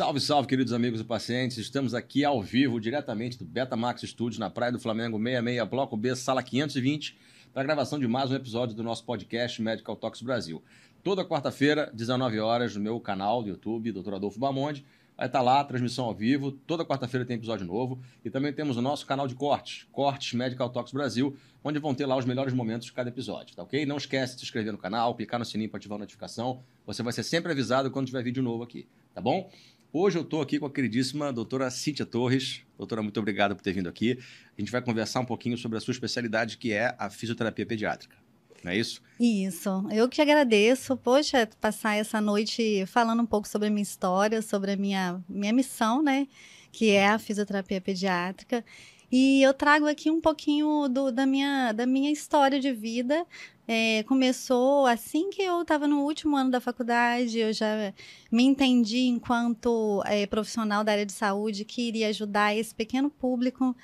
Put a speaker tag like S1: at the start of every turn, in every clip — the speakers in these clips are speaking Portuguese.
S1: Salve, salve, queridos amigos e pacientes. Estamos aqui ao vivo, diretamente do Betamax Studios, na Praia do Flamengo 66, Bloco B, sala 520, para a gravação de mais um episódio do nosso podcast Medical Talks Brasil. Toda quarta-feira, 19 horas, no meu canal do YouTube, Dr. Adolfo Bamonde. Vai estar lá, transmissão ao vivo. Toda quarta-feira tem episódio novo. E também temos o nosso canal de cortes, Cortes Medical Talks Brasil, onde vão ter lá os melhores momentos de cada episódio, tá ok? Não esquece de se inscrever no canal, clicar no sininho para ativar a notificação. Você vai ser sempre avisado quando tiver vídeo novo aqui, tá bom? Hoje eu estou aqui com a queridíssima doutora Cíntia Torres. Doutora, muito obrigado por ter vindo aqui. A gente vai conversar um pouquinho sobre a sua especialidade, que é a fisioterapia pediátrica. Não é isso?
S2: Isso. Eu que agradeço. Poxa, passar essa noite falando um pouco sobre a minha história, sobre a minha, minha missão, né? Que é a fisioterapia pediátrica. E eu trago aqui um pouquinho do, da, minha, da minha história de vida. É, começou assim que eu estava no último ano da faculdade, eu já me entendi enquanto é, profissional da área de saúde que iria ajudar esse pequeno público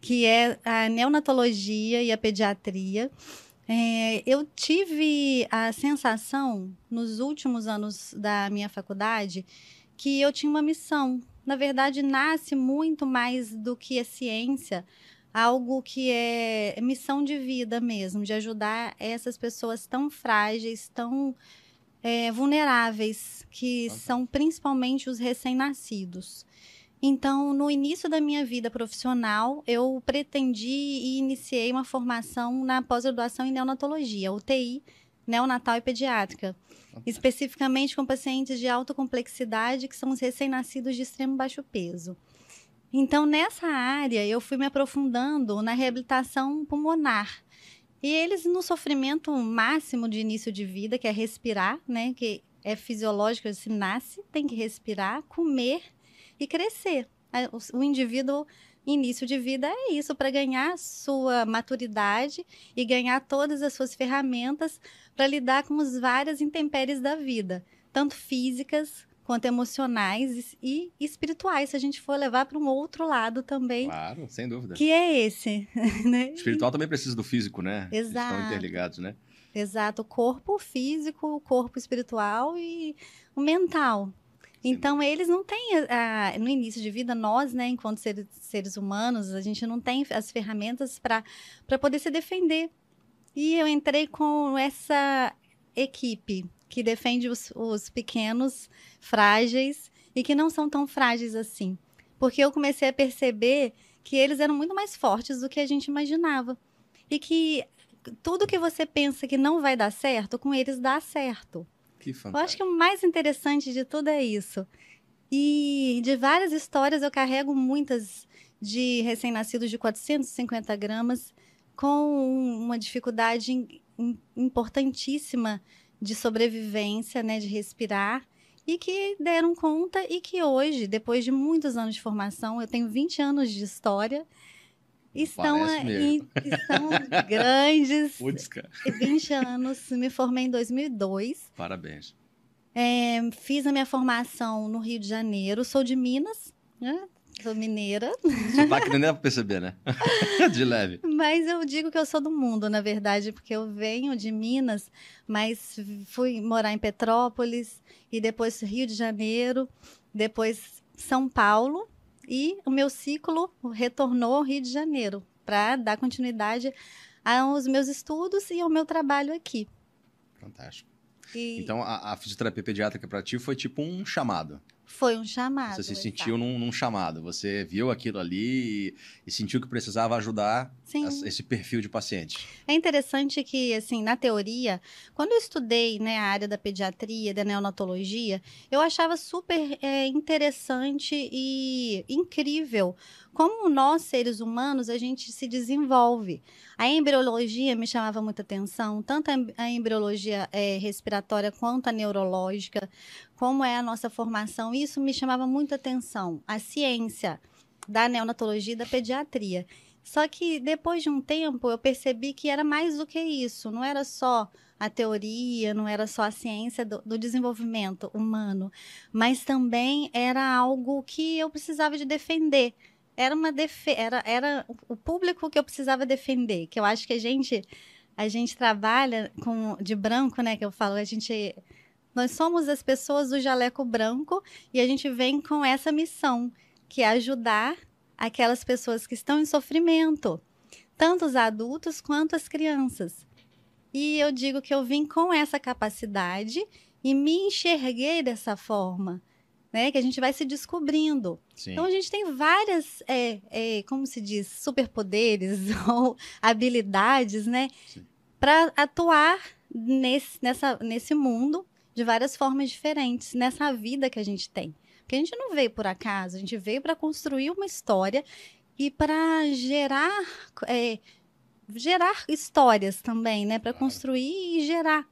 S2: que é a neonatologia e a pediatria. É, eu tive a sensação, nos últimos anos da minha faculdade, que eu tinha uma missão. Na verdade, nasce muito mais do que a ciência, algo que é missão de vida mesmo, de ajudar essas pessoas tão frágeis, tão é, vulneráveis, que são principalmente os recém-nascidos. Então, no início da minha vida profissional, eu pretendi e iniciei uma formação na pós-graduação em neonatologia, UTI, neonatal e pediátrica, especificamente com pacientes de alta complexidade, que são os recém-nascidos de extremo baixo peso. Então, nessa área, eu fui me aprofundando na reabilitação pulmonar. E eles no sofrimento máximo de início de vida, que é respirar, né, que é fisiológico, se nasce, tem que respirar, comer e crescer. O indivíduo, início de vida, é isso, para ganhar sua maturidade e ganhar todas as suas ferramentas para lidar com as várias intempéries da vida, tanto físicas quanto emocionais e espirituais, se a gente for levar para um outro lado também.
S1: Claro, sem dúvida.
S2: Que é esse.
S1: Né? O espiritual também precisa do físico, né?
S2: Exato.
S1: Eles estão interligados, né?
S2: Exato, o corpo físico, o corpo espiritual e o mental. Então, eles não têm, uh, no início de vida, nós, né, enquanto seres, seres humanos, a gente não tem as ferramentas para poder se defender. E eu entrei com essa equipe que defende os, os pequenos, frágeis e que não são tão frágeis assim. Porque eu comecei a perceber que eles eram muito mais fortes do que a gente imaginava. E que tudo que você pensa que não vai dar certo, com eles dá certo.
S1: Que fantástico.
S2: Eu acho que o mais interessante de tudo é isso. E de várias histórias eu carrego muitas de recém-nascidos de 450 gramas com uma dificuldade importantíssima de sobrevivência, né, de respirar, e que deram conta e que hoje, depois de muitos anos de formação, eu tenho 20 anos de história, estão, em, estão grandes.
S1: Cara.
S2: 20 anos, me formei em 2002.
S1: Parabéns.
S2: É, fiz a minha formação no Rio de Janeiro, sou de Minas, né? Sou mineira.
S1: Sotaque nem dá pra perceber, né? de leve.
S2: Mas eu digo que eu sou do mundo, na verdade, porque eu venho de Minas, mas fui morar em Petrópolis e depois Rio de Janeiro, depois São Paulo e o meu ciclo retornou ao Rio de Janeiro para dar continuidade aos meus estudos e ao meu trabalho aqui.
S1: Fantástico. E... Então, a, a fisioterapia pediátrica para ti foi tipo um chamado.
S2: Foi um chamado.
S1: Você se sentiu num, num, chamado. Você viu aquilo ali e, e sentiu que precisava ajudar a, esse perfil de paciente.
S2: É interessante que, assim, na teoria, quando eu estudei né, a área da pediatria, da neonatologia, eu achava super é, interessante e incrível como nós, seres humanos, a gente se desenvolve. A embriologia me chamava muita atenção, tanto a embriologia é, respiratória quanto a neurológica, como é a nossa formação, isso me chamava muita atenção. A ciência da neonatologia e da pediatria. Só que depois de um tempo eu percebi que era mais do que isso, não era só a teoria, não era só a ciência do, do, desenvolvimento humano, mas também era algo que eu precisava de defender era uma defe era, era o público que eu precisava defender, que eu acho que a gente a gente trabalha com de branco, né, que eu falo, a gente Nós somos as pessoas do jaleco branco e a gente vem com essa missão, que é ajudar aquelas pessoas que estão em sofrimento, tanto os adultos quanto as crianças. E eu digo que eu vim com essa capacidade e me enxerguei dessa forma. Né, que a gente vai se descobrindo. Sim. Então a gente tem várias, é, é, como se diz, superpoderes ou habilidades, né, para atuar nesse, nessa, nesse mundo de várias formas diferentes, nessa vida que a gente tem. Porque a gente não veio por acaso, a gente veio para construir uma história e para gerar é, gerar histórias também, né? Para construir e gerar.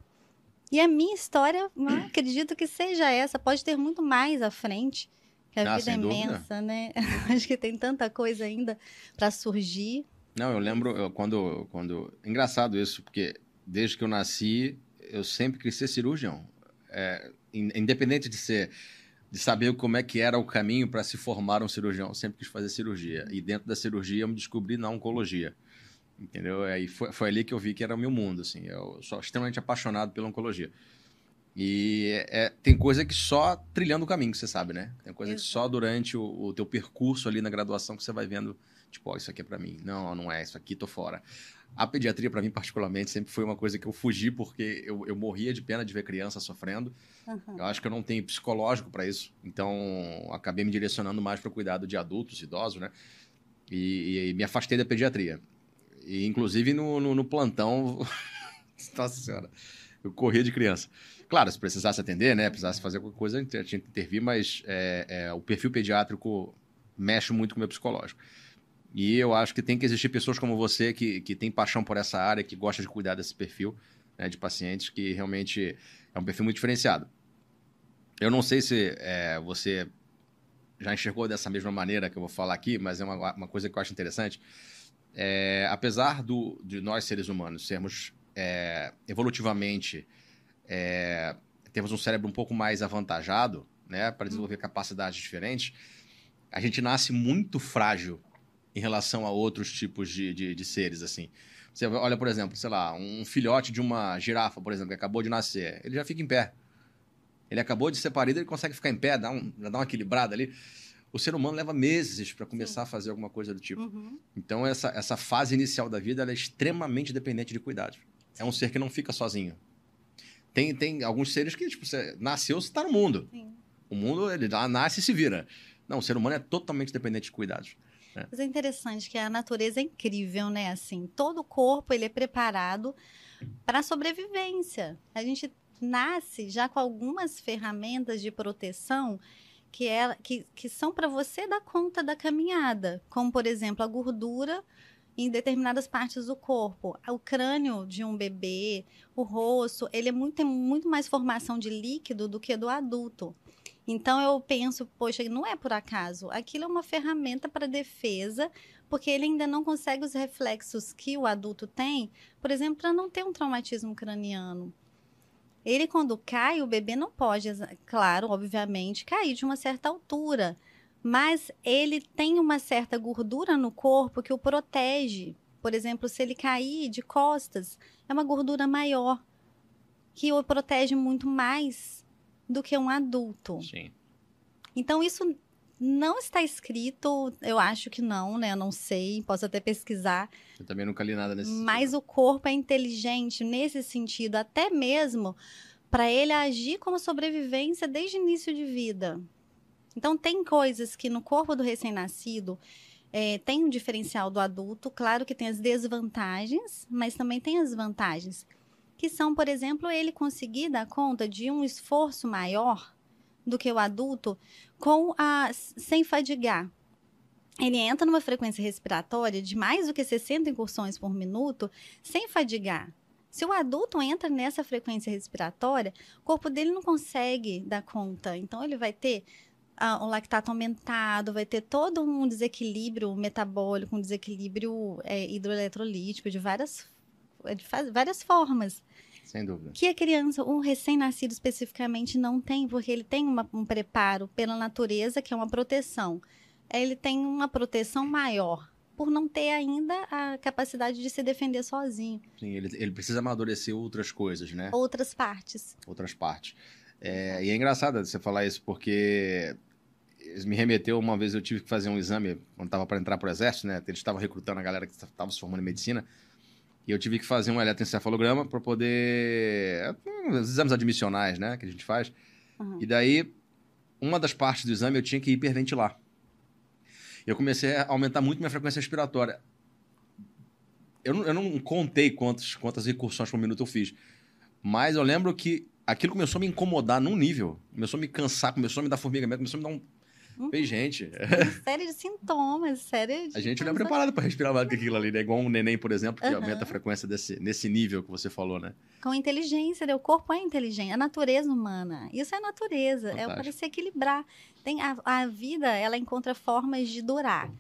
S2: E a minha história, acredito que seja essa. Pode ter muito mais à frente, que a ah, vida é imensa, dúvida. né? Acho que tem tanta coisa ainda para surgir.
S1: Não, eu lembro eu, quando, quando. Engraçado isso, porque desde que eu nasci, eu sempre quis ser cirurgião. É, independente de ser de saber como é que era o caminho para se formar um cirurgião. Eu sempre quis fazer cirurgia. E dentro da cirurgia eu me descobri na oncologia. Entendeu? Aí foi, foi ali que eu vi que era o meu mundo, assim. Eu sou extremamente apaixonado pela oncologia. E é, tem coisa que só trilhando o caminho, você sabe, né? Tem coisa Exato. que só durante o, o teu percurso ali na graduação que você vai vendo, tipo, ó, oh, isso aqui é para mim. Não, não é, isso aqui tô fora. A pediatria, para mim, particularmente, sempre foi uma coisa que eu fugi porque eu, eu morria de pena de ver criança sofrendo. Uhum. Eu acho que eu não tenho psicológico para isso. Então, acabei me direcionando mais para o cuidado de adultos, idosos, né? E, e, me afastei da pediatria. E, inclusive, no, no, no plantão... Nossa Senhora. Eu corria de criança. Claro, se precisasse atender, né? Precisasse fazer alguma coisa, tinha que intervir, mas é, é, o perfil pediátrico mexe muito com o meu psicológico. E eu acho que tem que existir pessoas como você que, que tem paixão por essa área, que gosta de cuidar desse perfil né, de pacientes, que realmente é um perfil muito diferenciado. Eu não sei se é, você já enxergou dessa mesma maneira que eu vou falar aqui, mas é uma, uma coisa que eu acho interessante. É, apesar do, de nós, seres humanos, sermos é, evolutivamente, é, temos um cérebro um pouco mais avantajado né, para desenvolver capacidades diferentes, a gente nasce muito frágil em relação a outros tipos de, de, de, seres, assim. Você olha, por exemplo, sei lá, um filhote de uma girafa, por exemplo, que acabou de nascer, ele já fica em pé. Ele acabou de ser parido, ele consegue ficar em pé, dá, um, dá uma equilibrada ali. O ser humano leva meses para começar Sim. a fazer alguma coisa do tipo. Uhum. Então, essa, essa fase inicial da vida é extremamente dependente de cuidados. É um ser que não fica sozinho. Tem, tem alguns seres que, tipo, você nasceu, você está no mundo. Sim. O mundo, ele nasce e se vira. Não, o ser humano é totalmente dependente de cuidados.
S2: É. Mas é interessante que a natureza é incrível, né? Assim, todo o corpo ele é preparado para sobrevivência. A gente nasce já com algumas ferramentas de proteção que, é, que, que são para você dar conta da caminhada, como por exemplo a gordura em determinadas partes do corpo. O crânio de um bebê, o rosto, ele é muito, tem muito mais formação de líquido do que do adulto. Então eu penso, poxa, não é por acaso. Aquilo é uma ferramenta para defesa, porque ele ainda não consegue os reflexos que o adulto tem, por exemplo, para não ter um traumatismo craniano. Ele, quando cai, o bebê não pode, claro, obviamente, cair de uma certa altura, mas ele tem uma certa gordura no corpo que o protege. Por exemplo, se ele cair de costas, é uma gordura maior, que o protege muito mais do que um adulto. Sim. Então, isso não está escrito, eu acho que não, né? Eu não sei, posso até pesquisar.
S1: Eu também nunca li nada nesse
S2: Mas sentido. o corpo é inteligente nesse sentido, até mesmo para ele agir como sobrevivência desde o início de vida. Então, tem coisas que no corpo do recém-nascido é, tem um diferencial do adulto. Claro que tem as desvantagens, mas também tem as vantagens que são, por exemplo, ele conseguir dar conta de um esforço maior do que o adulto com a sem fadigar. Ele entra numa frequência respiratória de mais do que 60 incursões por minuto sem fadigar. Se o adulto entra nessa frequência respiratória, o corpo dele não consegue dar conta. Então, ele vai ter o lactato aumentado, vai ter todo um desequilíbrio metabólico, um desequilíbrio é, hidroeletrolítico de várias, de várias formas.
S1: Sem dúvida.
S2: Que a criança, um recém-nascido especificamente, não tem, porque ele tem uma, um preparo pela natureza, que é uma proteção. Ele tem uma proteção maior, por não ter ainda a capacidade de se defender sozinho.
S1: Sim, ele, ele precisa amadurecer outras coisas, né?
S2: Outras partes.
S1: Outras partes. É, e é engraçado você falar isso, porque me remeteu uma vez, eu tive que fazer um exame quando estava para entrar para o exército, né? Eles estavam recrutando a galera que estava se formando em medicina. E eu tive que fazer um eletroencefalograma para poder. Os exames admissionais, né? Que a gente faz. Uhum. E daí, uma das partes do exame eu tinha que hiperventilar. Eu comecei a aumentar muito minha frequência respiratória. Eu não, eu não contei quantos, quantas recursões por minuto eu fiz. Mas eu lembro que aquilo começou a me incomodar num nível. Começou a me cansar, começou a me dar formigamento, começou a me dar um Uhum. Fez gente.
S2: Série de sintomas, série de.
S1: A gente não é preparado para respirar mais do que aquilo ali, né? Igual um neném, por exemplo, que uhum. aumenta a frequência desse, nesse nível que você falou, né?
S2: Com inteligência, né? o corpo é inteligente, a natureza humana. Isso é natureza, é Fantástico. é para se equilibrar. Tem a, a vida, ela encontra formas de durar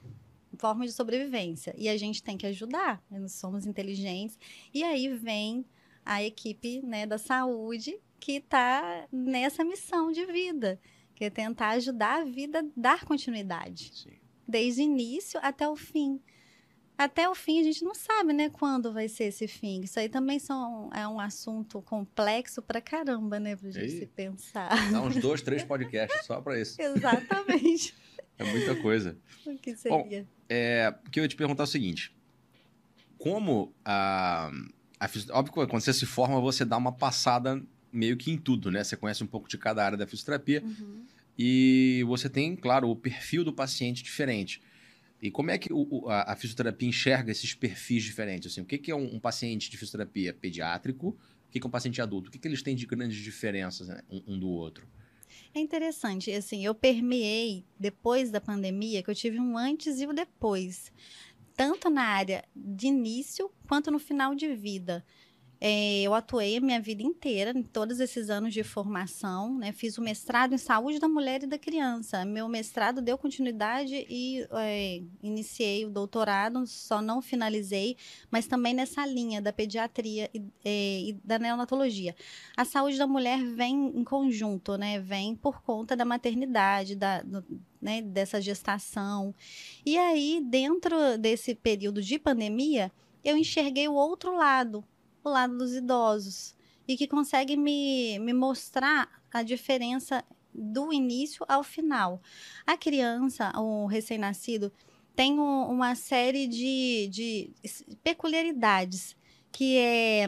S2: formas de sobrevivência. E a gente tem que ajudar, né? nós somos inteligentes. E aí vem a equipe né, da saúde que está nessa missão de vida que é tentar ajudar a vida a dar continuidade. Sim. Desde o início até o fim. Até o fim a gente não sabe, né, quando vai ser esse fim. Isso aí também são, é um assunto complexo pra caramba, né, pra gente e... se pensar.
S1: Dá uns dois, três podcasts só para isso.
S2: Exatamente.
S1: é muita coisa.
S2: O que seria?
S1: Bom, é, que eu ia te perguntar é o seguinte. Como a, a... Óbvio que quando você se forma, você dá uma passada meio que em tudo, né? Você conhece um pouco de cada área da fisioterapia. Uhum. E você tem, claro, o perfil do paciente diferente. E como é que o, a, a, fisioterapia enxerga esses perfis diferentes? Assim, o que, que é um, um, paciente de fisioterapia pediátrico? O que, que é um paciente adulto? O que, que eles têm de grandes diferenças né, um, um do outro?
S2: É interessante, assim, eu permeei depois da pandemia, que eu tive um antes e o um depois, tanto na área de início quanto no final de vida. É, eu atuei a minha vida inteira, em todos esses anos de formação, né? Fiz o mestrado em saúde da mulher e da criança. Meu mestrado deu continuidade e é, iniciei o doutorado, só não finalizei, mas também nessa linha da pediatria e, é, e da neonatologia. A saúde da mulher vem em conjunto, né? Vem por conta da maternidade, da, do, né, dessa gestação. E aí, dentro desse período de pandemia, eu enxerguei o outro lado, o lado dos idosos e que consegue me, me mostrar a diferença do início ao final. A criança, o recém-nascido, tem um, uma série de, de peculiaridades que é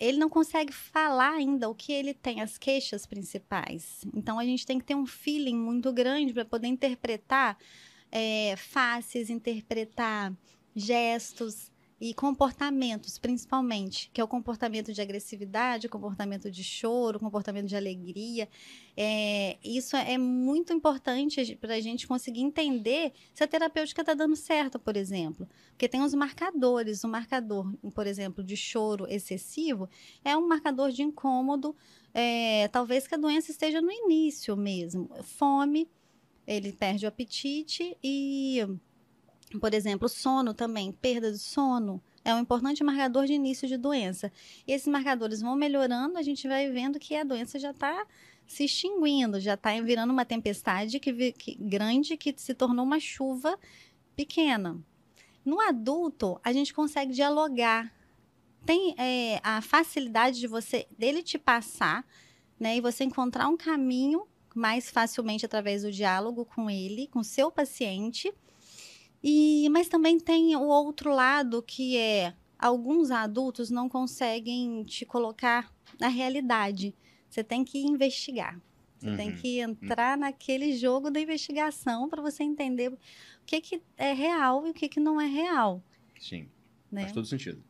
S2: ele não consegue falar ainda o que ele tem, as queixas principais. Então a gente tem que ter um feeling muito grande para poder interpretar é, faces, interpretar gestos, e comportamentos, principalmente, que é o comportamento de agressividade, comportamento de choro, comportamento de alegria. É, isso é muito importante para a gente conseguir entender se a terapêutica está dando certo, por exemplo. Porque tem os marcadores. O marcador, por exemplo, de choro excessivo é um marcador de incômodo, é, talvez que a doença esteja no início mesmo. Fome, ele perde o apetite e por exemplo, sono também, perda de sono, é um importante marcador de início de doença. E esses marcadores vão melhorando, a gente vai vendo que a doença já está se extinguindo, já está virando uma tempestade que, que, grande que se tornou uma chuva pequena. No adulto, a gente consegue dialogar. Tem é, a facilidade de você dele te passar, né, e você encontrar um caminho mais facilmente através do diálogo com ele, com seu paciente e, mas também tem o outro lado que é alguns adultos não conseguem te colocar na realidade. Você tem que investigar. Você uhum. tem que entrar uhum. naquele jogo da investigação para você entender o que, que é real e o que, que não é real.
S1: Sim. Né? Faz todo sentido.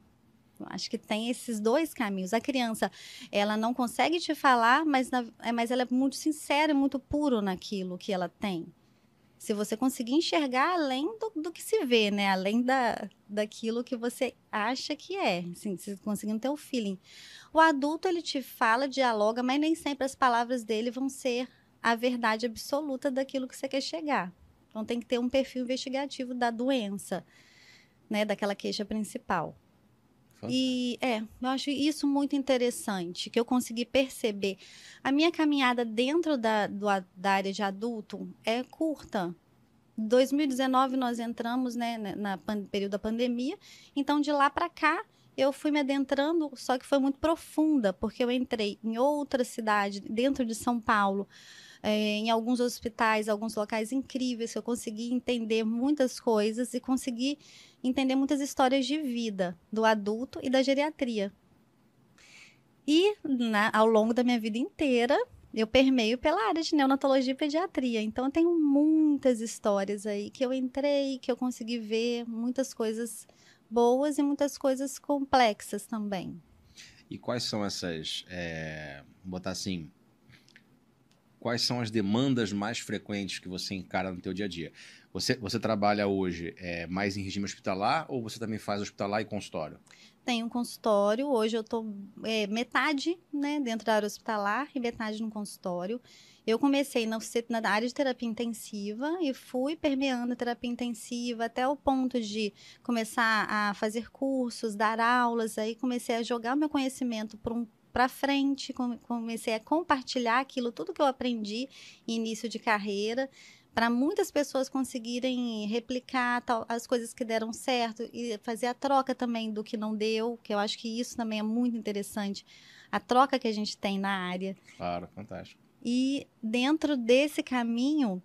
S2: Acho que tem esses dois caminhos. A criança, ela não consegue te falar, mas, na, é, mas ela é muito sincera e muito puro naquilo que ela tem se você conseguir enxergar além do, do, que se vê, né? Além da, daquilo que você acha que é, assim, se conseguindo ter o feeling. O adulto, ele te fala, dialoga, mas nem sempre as palavras dele vão ser a verdade absoluta daquilo que você quer chegar. Então, tem que ter um perfil investigativo da doença, né? Daquela queixa principal. E é, eu acho isso muito interessante, que eu consegui perceber. A minha caminhada dentro da, do, da área de adulto é curta. 2019 nós entramos, né, na, na período da pandemia, então de lá para cá eu fui me adentrando, só que foi muito profunda, porque eu entrei em outra cidade, dentro de São Paulo, é, em alguns hospitais, alguns locais incríveis, que eu consegui entender muitas coisas e consegui entender muitas histórias de vida do adulto e da geriatria. E na, ao longo da minha vida inteira, eu permeio pela área de neonatologia e pediatria. Então, eu tenho muitas histórias aí que eu entrei, que eu consegui ver, muitas coisas boas e muitas coisas complexas também.
S1: E quais são essas, é, botar assim, quais são as demandas mais frequentes que você encara no teu dia a dia? Você, você trabalha hoje é, mais em regime hospitalar ou você também faz hospitalar e consultório?
S2: Tenho um consultório, hoje eu estou é, metade né, dentro da área hospitalar e metade no consultório. Eu comecei na, na área de terapia intensiva e fui permeando a terapia intensiva até o ponto de começar a fazer cursos, dar aulas, aí comecei a jogar meu conhecimento para um para frente, comecei a compartilhar aquilo, tudo que eu aprendi início de carreira, para muitas pessoas conseguirem replicar tal, as coisas que deram certo e fazer a troca também do que não deu, que eu acho que isso também é muito interessante, a troca que a gente tem na área.
S1: Claro, fantástico.
S2: E dentro desse caminho,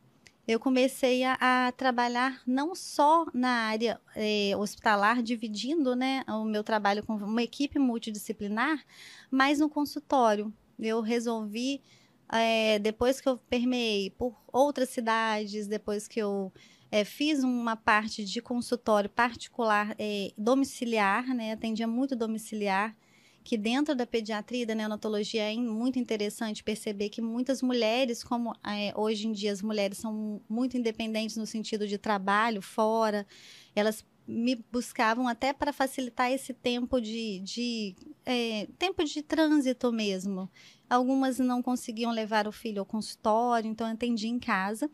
S2: eu comecei a, a, trabalhar não só na área é, hospitalar, dividindo né, o meu trabalho com uma equipe multidisciplinar, mas no consultório. Eu resolvi, é, depois que eu permeei por outras cidades, depois que eu é, fiz uma parte de consultório particular domiciliar, né, atendia muito domiciliar, que dentro da pediatria e da neonatologia é muito interessante perceber que muitas mulheres, como é, hoje em dia as mulheres são muito independentes no sentido de trabalho fora, elas me buscavam até para facilitar esse tempo de, de é, tempo de trânsito mesmo. Algumas não conseguiam levar o filho ao consultório, então eu atendi em casa.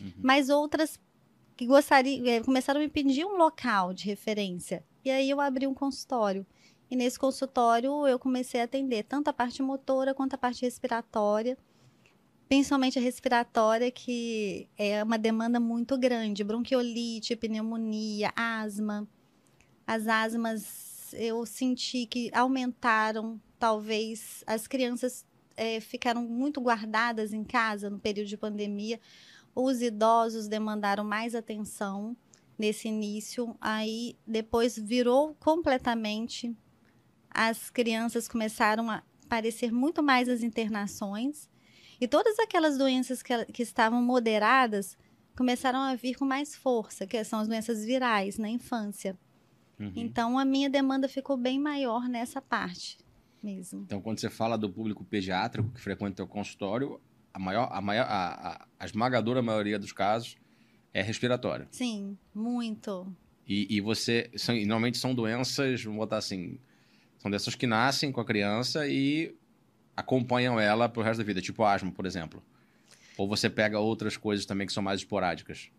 S2: Uhum. Mas outras que gostariam, é, começaram a me pedir um local de referência. E aí eu abri um consultório. E nesse consultório eu comecei a atender tanto a parte motora quanto a parte respiratória, principalmente a respiratória, que é uma demanda muito grande, bronquiolite, pneumonia, asma. As asmas eu senti que aumentaram, talvez as crianças é, ficaram muito guardadas em casa no período de pandemia. Os idosos demandaram mais atenção nesse início, aí depois virou completamente as crianças começaram a aparecer muito mais as internações e todas aquelas doenças que, que estavam moderadas começaram a vir com mais força, que são as doenças virais na infância. Uhum. Então a minha demanda ficou bem maior nessa parte mesmo.
S1: Então quando você fala do público pediátrico que frequenta o consultório, a maior, a maior, a, a, a esmagadora maioria dos casos é respiratória.
S2: Sim, muito.
S1: E, e você, são, normalmente são doenças, vamos botar assim, são dessas que nascem com a criança e acompanham ela pro resto da vida, tipo asma, por exemplo. Ou você pega outras coisas também que são mais esporádicas.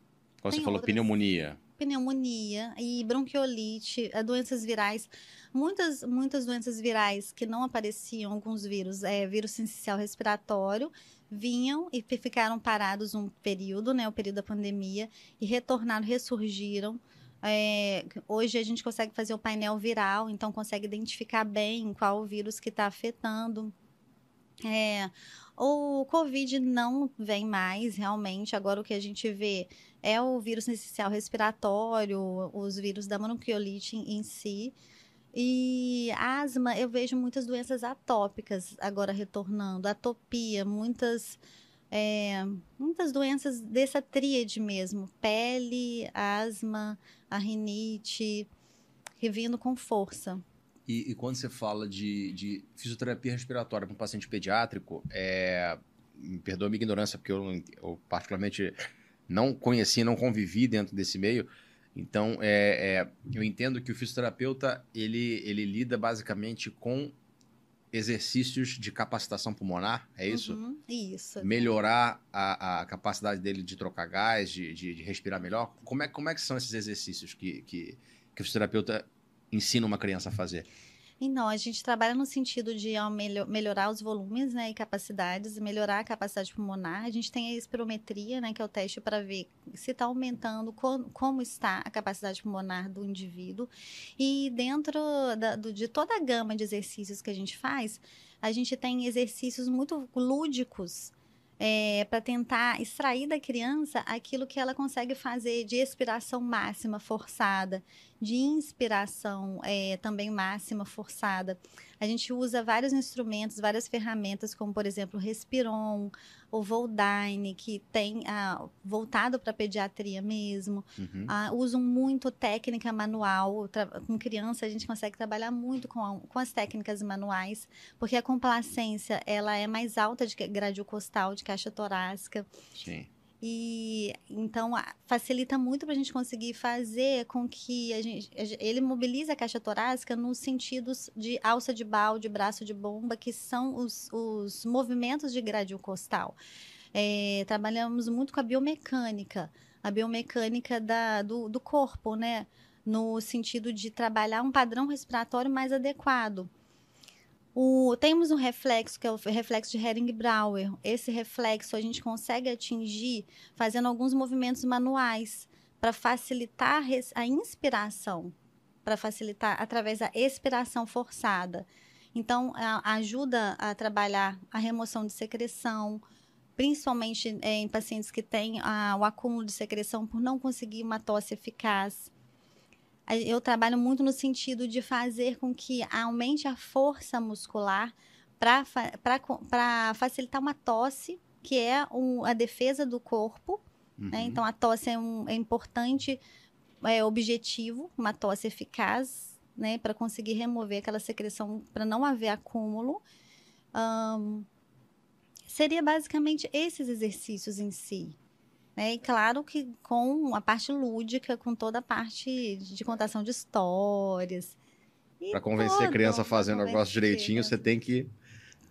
S1: Como Tem você falou, outras... pneumonia.
S2: Pneumonia e bronquiolite, eh, doenças virais. Muitas, muitas doenças virais que não apareciam, alguns vírus, é, vírus sensicial respiratório, vinham e ficaram parados um período, né, o período da pandemia, e retornaram, ressurgiram. É, hoje a gente consegue fazer o painel viral, então consegue identificar bem qual o vírus que está afetando. É, o Covid não vem mais, realmente. Agora o que a gente vê é o vírus essencial respiratório, os vírus da bronquiolite em si. E asma, eu vejo muitas doenças atópicas agora retornando, atopia, muitas é, muitas doenças dessa tríade mesmo: pele, asma, a rinite, revindo com força.
S1: E, e quando você fala de, de fisioterapia respiratória para um paciente pediátrico, é, me perdoa a minha ignorância, porque eu, eu, particularmente não conheci, não convivi dentro desse meio. Então, é, é, eu entendo que o fisioterapeuta ele, ele lida basicamente com exercícios de capacitação pulmonar, é isso?
S2: Uhum, isso.
S1: Melhorar a, a, capacidade dele de trocar gás, de, de, de, respirar melhor. Como é, como é que são esses exercícios que, que, que o fisioterapeuta ensina uma criança a fazer?
S2: Então, a gente trabalha no sentido de melhorar os volumes né, e capacidades, melhorar a capacidade pulmonar. A gente tem a espirometria, né, que é o teste para ver se está aumentando, como está a capacidade pulmonar do indivíduo. E dentro da, do, de toda a gama de exercícios que a gente faz, a gente tem exercícios muito lúdicos é, para tentar extrair da criança aquilo que ela consegue fazer de expiração máxima forçada, de inspiração é, também máxima forçada. A gente usa vários instrumentos, várias ferramentas, como por exemplo o Respiron, o Voldine, que tem ah, voltado para pediatria mesmo. Uhum. Ah, usam muito técnica manual. Com criança, a gente consegue trabalhar muito com, a, com as técnicas manuais, porque a complacência ela é mais alta de grádio costal, de caixa torácica.
S1: Sim.
S2: E então facilita muito para a gente conseguir fazer com que a gente, ele mobilize a caixa torácica nos sentidos de alça de balde, braço de bomba, que são os, os movimentos de gradil costal. É, trabalhamos muito com a biomecânica, a biomecânica da, do, do corpo, né? No sentido de trabalhar um padrão respiratório mais adequado. O, temos um reflexo, que é o reflexo de Hering-Brauer. Esse reflexo a gente consegue atingir fazendo alguns movimentos manuais para facilitar a inspiração, para facilitar através da expiração forçada. Então, a, ajuda a trabalhar a remoção de secreção, principalmente é, em pacientes que têm a, o acúmulo de secreção por não conseguir uma tosse eficaz eu trabalho muito no sentido de fazer com que aumente a força muscular para facilitar uma tosse, que é um, a defesa do corpo. Né? Uhum. Né? Então, a tosse é, um, é importante, é objetivo, uma tosse eficaz, né? para conseguir remover aquela secreção, para não haver acúmulo. Um, seria basicamente esses exercícios em si. Né? E claro que com a parte lúdica, com toda a parte de contação de histórias.
S1: Para convencer a criança a fazer o negócio direitinho, você tem que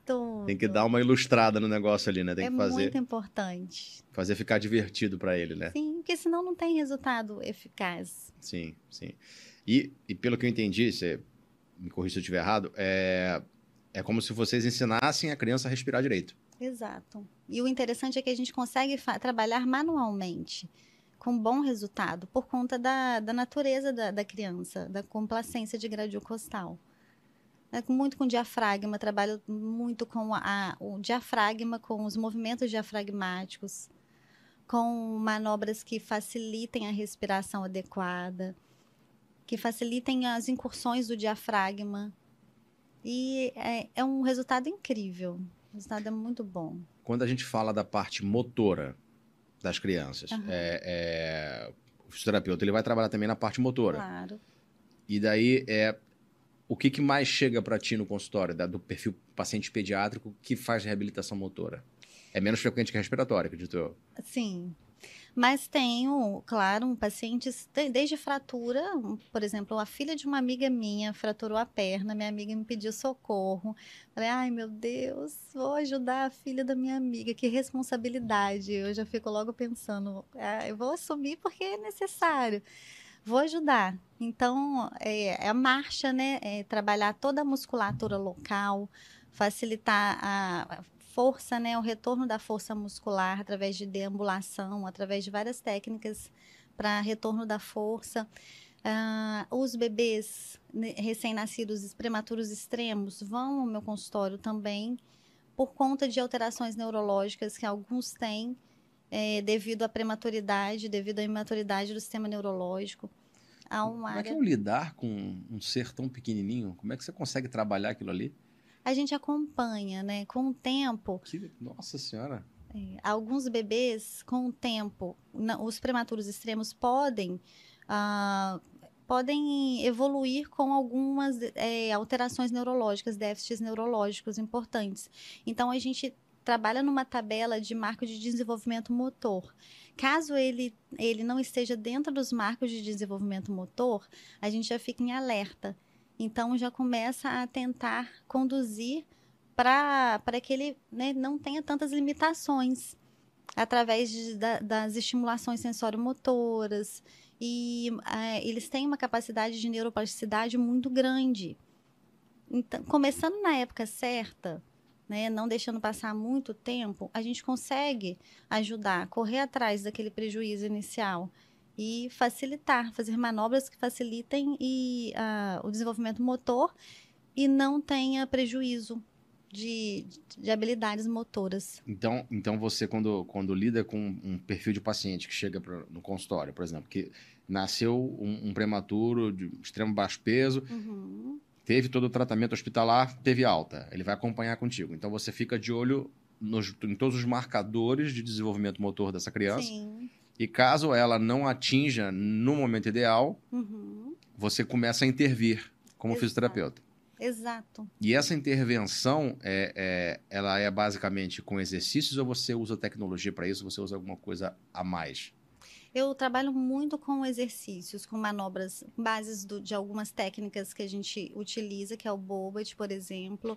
S1: Tudo. tem que dar uma ilustrada no negócio ali, né? Tem
S2: é
S1: que fazer
S2: muito importante.
S1: Fazer ficar divertido para ele, né?
S2: Sim, porque senão não tem resultado eficaz.
S1: Sim, sim. E, e pelo que eu entendi, você me corrija se eu estiver errado, é, é como se vocês ensinassem a criança a respirar direito.
S2: Exato. E o interessante é que a gente consegue trabalhar manualmente com bom resultado por conta da, da natureza da, da criança, da complacência de gradil costal. É, muito com diafragma, trabalho muito com a, o diafragma, com os movimentos diafragmáticos, com manobras que facilitem a respiração adequada, que facilitem as incursões do diafragma. E é, é um resultado incrível. O resultado é muito bom.
S1: Quando a gente fala da parte motora das crianças, uhum. é, é, o fisioterapeuta ele vai trabalhar também na parte motora.
S2: Claro.
S1: E daí é o que, que mais chega para ti no consultório da, do perfil paciente pediátrico que faz reabilitação motora? É menos frequente que respiratória, acredito eu.
S2: Sim. Mas tenho, claro, pacientes desde fratura, por exemplo, a filha de uma amiga minha fraturou a perna, minha amiga me pediu socorro. Falei, ai meu Deus, vou ajudar a filha da minha amiga, que responsabilidade. Eu já fico logo pensando, ah, eu vou assumir porque é necessário. Vou ajudar. Então, é, é a marcha, né? É trabalhar toda a musculatura local, facilitar a força, né, o retorno da força muscular através de deambulação, através de várias técnicas para retorno da força. Uh, os bebês né, recém-nascidos prematuros extremos vão ao meu consultório também por conta de alterações neurológicas que alguns têm é, devido à prematuridade, devido à imaturidade do sistema neurológico.
S1: Há uma Como é que é lidar com um ser tão pequenininho? Como é que você consegue trabalhar aquilo ali?
S2: A gente acompanha, né? Com o tempo.
S1: Que... Nossa Senhora!
S2: É, alguns bebês, com o tempo, os prematuros extremos podem. Ah, podem evoluir com algumas é, alterações neurológicas, déficits neurológicos importantes. Então, a gente trabalha numa tabela de marco de desenvolvimento motor. Caso ele, ele não esteja dentro dos marcos de desenvolvimento motor, a gente já fica em alerta. Então já começa a tentar conduzir para que ele né, não tenha tantas limitações através de, da, das estimulações sensoriomotoras. E é, eles têm uma capacidade de neuroplasticidade muito grande. então, começando na época certa, né, não deixando passar muito tempo, a gente consegue ajudar, correr atrás daquele prejuízo inicial e facilitar, fazer manobras que facilitem e, uh, o desenvolvimento motor e não tenha prejuízo de, de habilidades motoras.
S1: Então, então você, quando, quando lida com um perfil de paciente que chega pra, no consultório, por exemplo, que nasceu um, um prematuro de extremo baixo peso, uhum. teve todo o tratamento hospitalar, teve alta, ele vai acompanhar contigo. Então você fica de olho nos, em todos os marcadores de desenvolvimento motor dessa criança. Sim. E caso ela não atinja no momento ideal, uhum. você começa a intervir como Exato. fisioterapeuta.
S2: Exato.
S1: E essa intervenção, é, é, ela é basicamente com exercícios ou você usa tecnologia para isso? Você usa alguma coisa a mais?
S2: Eu trabalho muito com exercícios, com manobras, bases do, de algumas técnicas que a gente utiliza, que é o Bobat, por exemplo,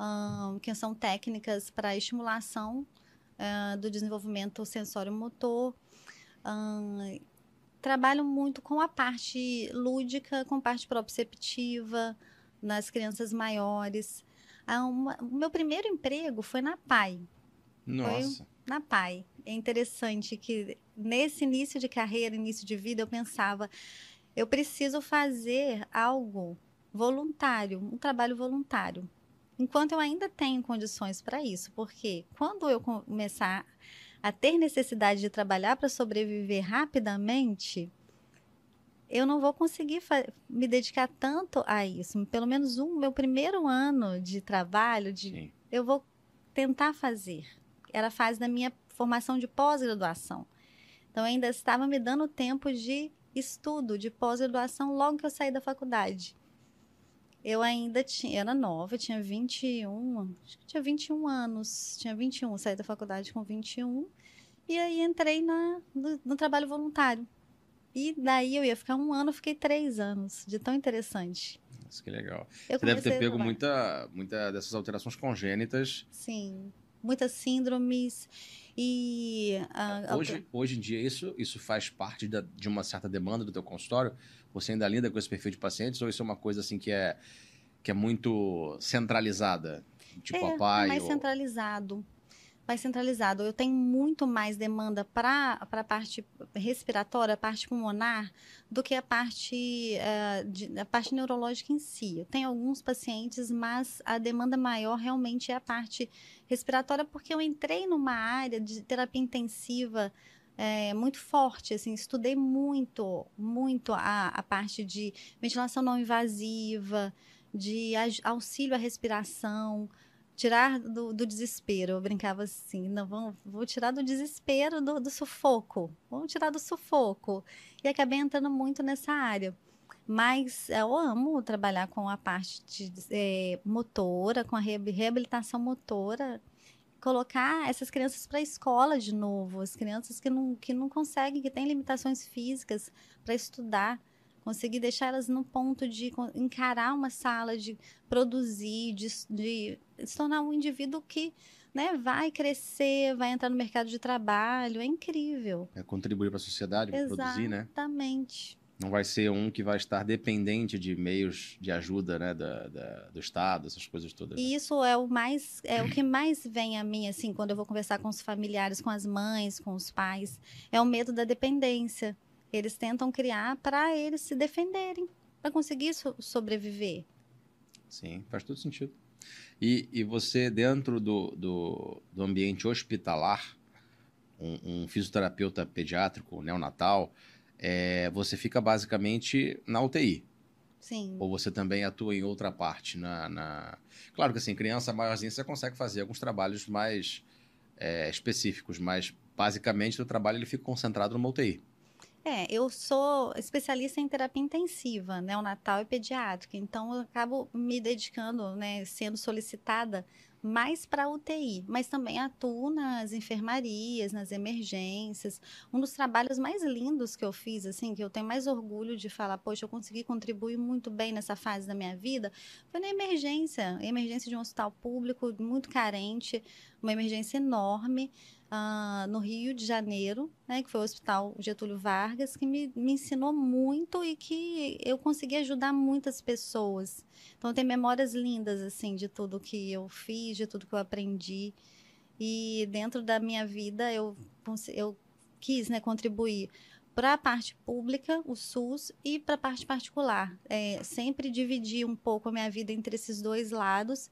S2: um, que são técnicas para estimulação uh, do desenvolvimento sensório-motor. Trabalho muito com a parte lúdica, com parte proprioceptiva, nas crianças maiores. Ah, uma, o meu primeiro emprego foi na PAI.
S1: Nossa.
S2: Foi na PAI. É interessante que nesse início de carreira, início de vida, eu pensava, eu preciso fazer algo voluntário, um trabalho voluntário. Enquanto eu ainda tenho condições para isso, porque quando eu começar a ter necessidade de trabalhar para sobreviver rapidamente, eu não vou conseguir me dedicar tanto a isso. Pelo menos um meu primeiro ano de trabalho, de, eu vou tentar fazer. Era a fase da minha formação de pós-graduação. Então ainda estava me dando tempo de estudo, de pós-graduação logo que eu saí da faculdade. Eu ainda tinha, era nova, tinha 21, acho que tinha 21 anos, tinha 21, saí da faculdade com 21, e aí entrei na, no, no trabalho voluntário. E daí eu ia ficar um ano, fiquei três anos, de tão interessante.
S1: Nossa, que legal. Eu Você deve ter pego muita, muita dessas alterações congênitas.
S2: Sim, muitas síndromes. E
S1: uh, hoje, hoje em dia isso, isso faz parte da, de uma certa demanda do teu consultório? Você ainda lida com esse perfil de pacientes ou isso é uma coisa assim que é, que é muito centralizada? Tipo
S2: é,
S1: a pai?
S2: mais
S1: ou...
S2: centralizado mais centralizado. Eu tenho muito mais demanda para a parte respiratória, a parte pulmonar, do que a parte, uh, de, a parte neurológica em si. Eu tenho alguns pacientes, mas a demanda maior realmente é a parte respiratória, porque eu entrei numa área de terapia intensiva é, muito forte, assim, estudei muito, muito a, a parte de ventilação não invasiva, de auxílio à respiração, tirar do, do, desespero. Eu brincava assim, não, vamos, vou tirar do desespero do, do, sufoco. Vamos tirar do sufoco. E acabei entrando muito nessa área. Mas eu amo trabalhar com a parte de, é, motora, com a reabilitação motora. Colocar essas crianças para a escola de novo, as crianças que não, que não conseguem, que têm limitações físicas para estudar conseguir deixar elas no ponto de encarar uma sala, de produzir, de, de se tornar um indivíduo que né, vai crescer, vai entrar no mercado de trabalho. É incrível.
S1: É contribuir para a sociedade, para produzir, né?
S2: Exatamente.
S1: Não vai ser um que vai estar dependente de meios de ajuda né, da, da do Estado, essas coisas todas.
S2: E né? isso é o mais é o que mais vem a mim, assim, quando eu vou conversar com os familiares, com as mães, com os pais, é o medo da dependência. Eles tentam criar para eles se defenderem, para conseguir so sobreviver.
S1: Sim, faz todo sentido. E, e você, dentro do, do, do ambiente hospitalar, um, um, fisioterapeuta pediátrico, neonatal, é, você fica basicamente na UTI.
S2: Sim.
S1: Ou você também atua em outra parte? Na, na... Claro que assim, criança maiorzinha você consegue fazer alguns trabalhos mais é, específicos, mas basicamente o trabalho ele fica concentrado numa UTI.
S2: É, eu sou especialista em terapia intensiva, neonatal e pediátrica, então eu acabo me dedicando, né, sendo solicitada mais para UTI, mas também atuo nas enfermarias, nas emergências. Um dos trabalhos mais lindos que eu fiz, assim, que eu tenho mais orgulho de falar, poxa, eu consegui contribuir muito bem nessa fase da minha vida, foi na emergência, emergência de um hospital público muito carente, uma emergência enorme uh, no Rio de Janeiro, né, que foi o Hospital Getúlio Vargas, que me, me ensinou muito e que eu consegui ajudar muitas pessoas. Então, tem memórias lindas, assim, de tudo que eu fiz, de tudo que eu aprendi. E dentro da minha vida, eu, eu quis né, contribuir para a parte pública, o SUS, e para a parte particular. É, sempre dividi um pouco a minha vida entre esses dois lados,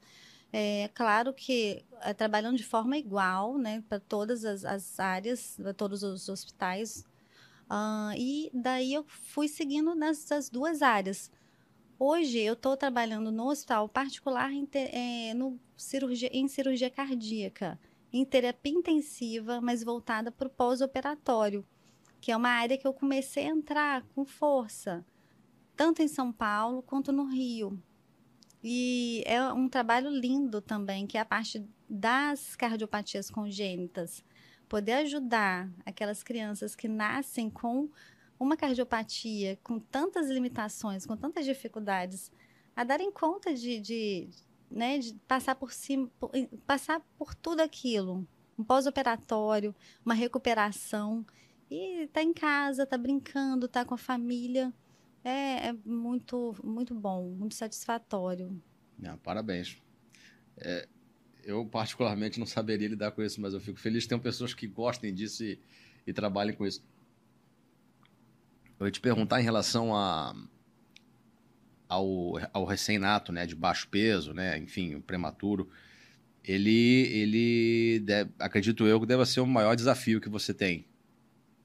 S2: é claro que é, trabalhando de forma igual, né, para todas as, as áreas, para todos os hospitais. Uh, e daí eu fui seguindo nessas duas áreas. Hoje eu estou trabalhando no hospital particular em, é, no cirurgia, em cirurgia cardíaca, em terapia intensiva, mas voltada para o pós-operatório, que é uma área que eu comecei a entrar com força, tanto em São Paulo quanto no Rio. E é um trabalho lindo também, que é a parte das cardiopatias congênitas. Poder ajudar aquelas crianças que nascem com uma cardiopatia, com tantas limitações, com tantas dificuldades, a darem conta de, de, né, de passar por cima, por, passar por tudo aquilo, um pós-operatório, uma recuperação, e tá em casa, tá brincando, tá com a família é, é muito, muito bom, muito satisfatório.
S1: Não, parabéns. É, eu, particularmente, não saberia lidar com isso, mas eu fico feliz que tenham pessoas que gostem disso e, e trabalhem com isso. Eu ia te perguntar em relação a, ao, ao recém-nato, né, de baixo peso, né, enfim, o prematuro. Ele, ele deve, acredito eu, que deve ser o maior desafio que você tem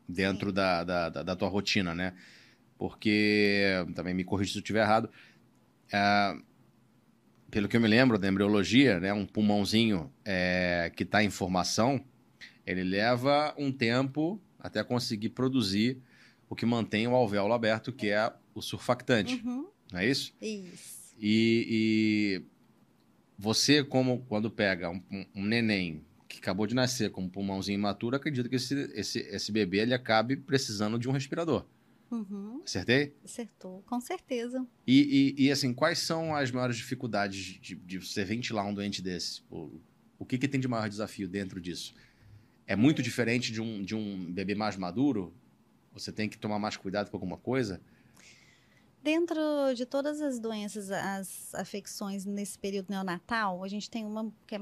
S1: dentro da, da, da, da tua rotina, né? Porque também me corrija se eu estiver errado. É, pelo que eu me lembro da embriologia, né, um pulmãozinho é, que está em formação, ele leva um tempo até conseguir produzir o que mantém o alvéolo aberto, que é o surfactante. Uhum. Não é isso?
S2: Isso.
S1: E, e você, como quando pega um, um, neném que acabou de nascer com um pulmãozinho imaturo, acredita que esse, esse, esse bebê ele acabe precisando de um respirador.
S2: Uhum.
S1: Acertei?
S2: Acertou, com certeza.
S1: E, e, e, assim, quais são as maiores dificuldades de, de você ventilar um doente desse? O, o que, que tem de maior desafio dentro disso? É muito diferente de um, de um bebê mais maduro? Você tem que tomar mais cuidado com alguma coisa?
S2: Dentro de todas as doenças, as afecções nesse período neonatal, a gente tem uma que é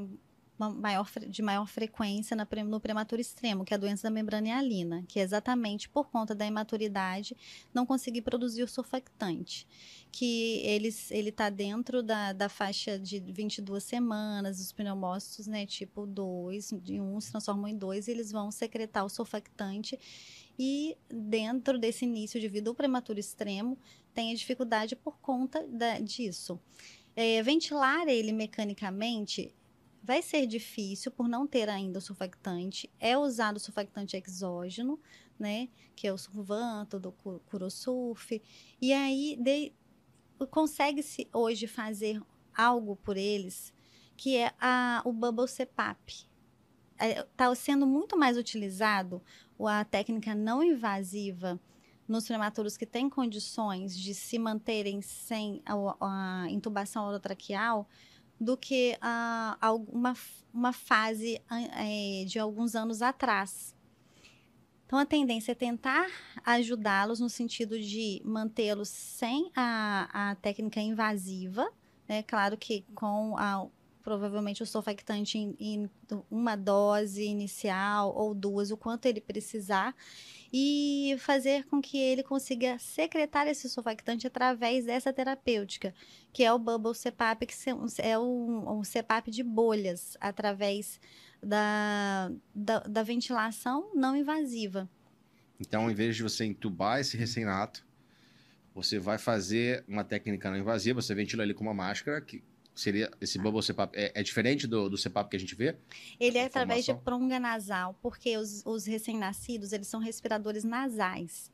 S2: maior, de maior frequência no prematuro extremo, que é a doença da membrana hialina, que é exatamente por conta da imaturidade não conseguir produzir o surfactante, que ele está dentro da, da faixa de 22 semanas, os pneumócitos, né, tipo 2, de 1 um se transformam em 2, e eles vão secretar o surfactante e dentro desse início de vida, o prematuro extremo tem a dificuldade por conta da, disso. É, ventilar ele mecanicamente vai ser difícil por não ter ainda o surfactante. É usado o surfactante exógeno, né? Que é o survanto, do Curosurf. E aí consegue-se hoje fazer algo por eles que é a, o Bubble CPAP. Está é, sendo muito mais utilizado a técnica não invasiva nos prematuros que têm condições de se manterem sem a, a intubação orotraqueal, do que a, a uma, uma fase é, de alguns anos atrás. Então, a tendência é tentar ajudá-los no sentido de mantê-los sem a, a técnica invasiva, né? Claro que com a, provavelmente o surfactante em, em, uma dose inicial ou duas, o quanto ele precisar, e fazer com que ele consiga secretar esse surfactante através dessa terapêutica, que é o Bubble CPAP, que é um, um CPAP de bolhas, através da, da, da ventilação não invasiva.
S1: Então, em vez de você entubar esse recém-nato, você vai fazer uma técnica não invasiva, você ventila ele com uma máscara, que Seria esse bubble CPAP é, é, diferente do, do CPAP que a gente vê?
S2: Ele é através de pronga nasal, porque os, os recém-nascidos eles são respiradores nasais.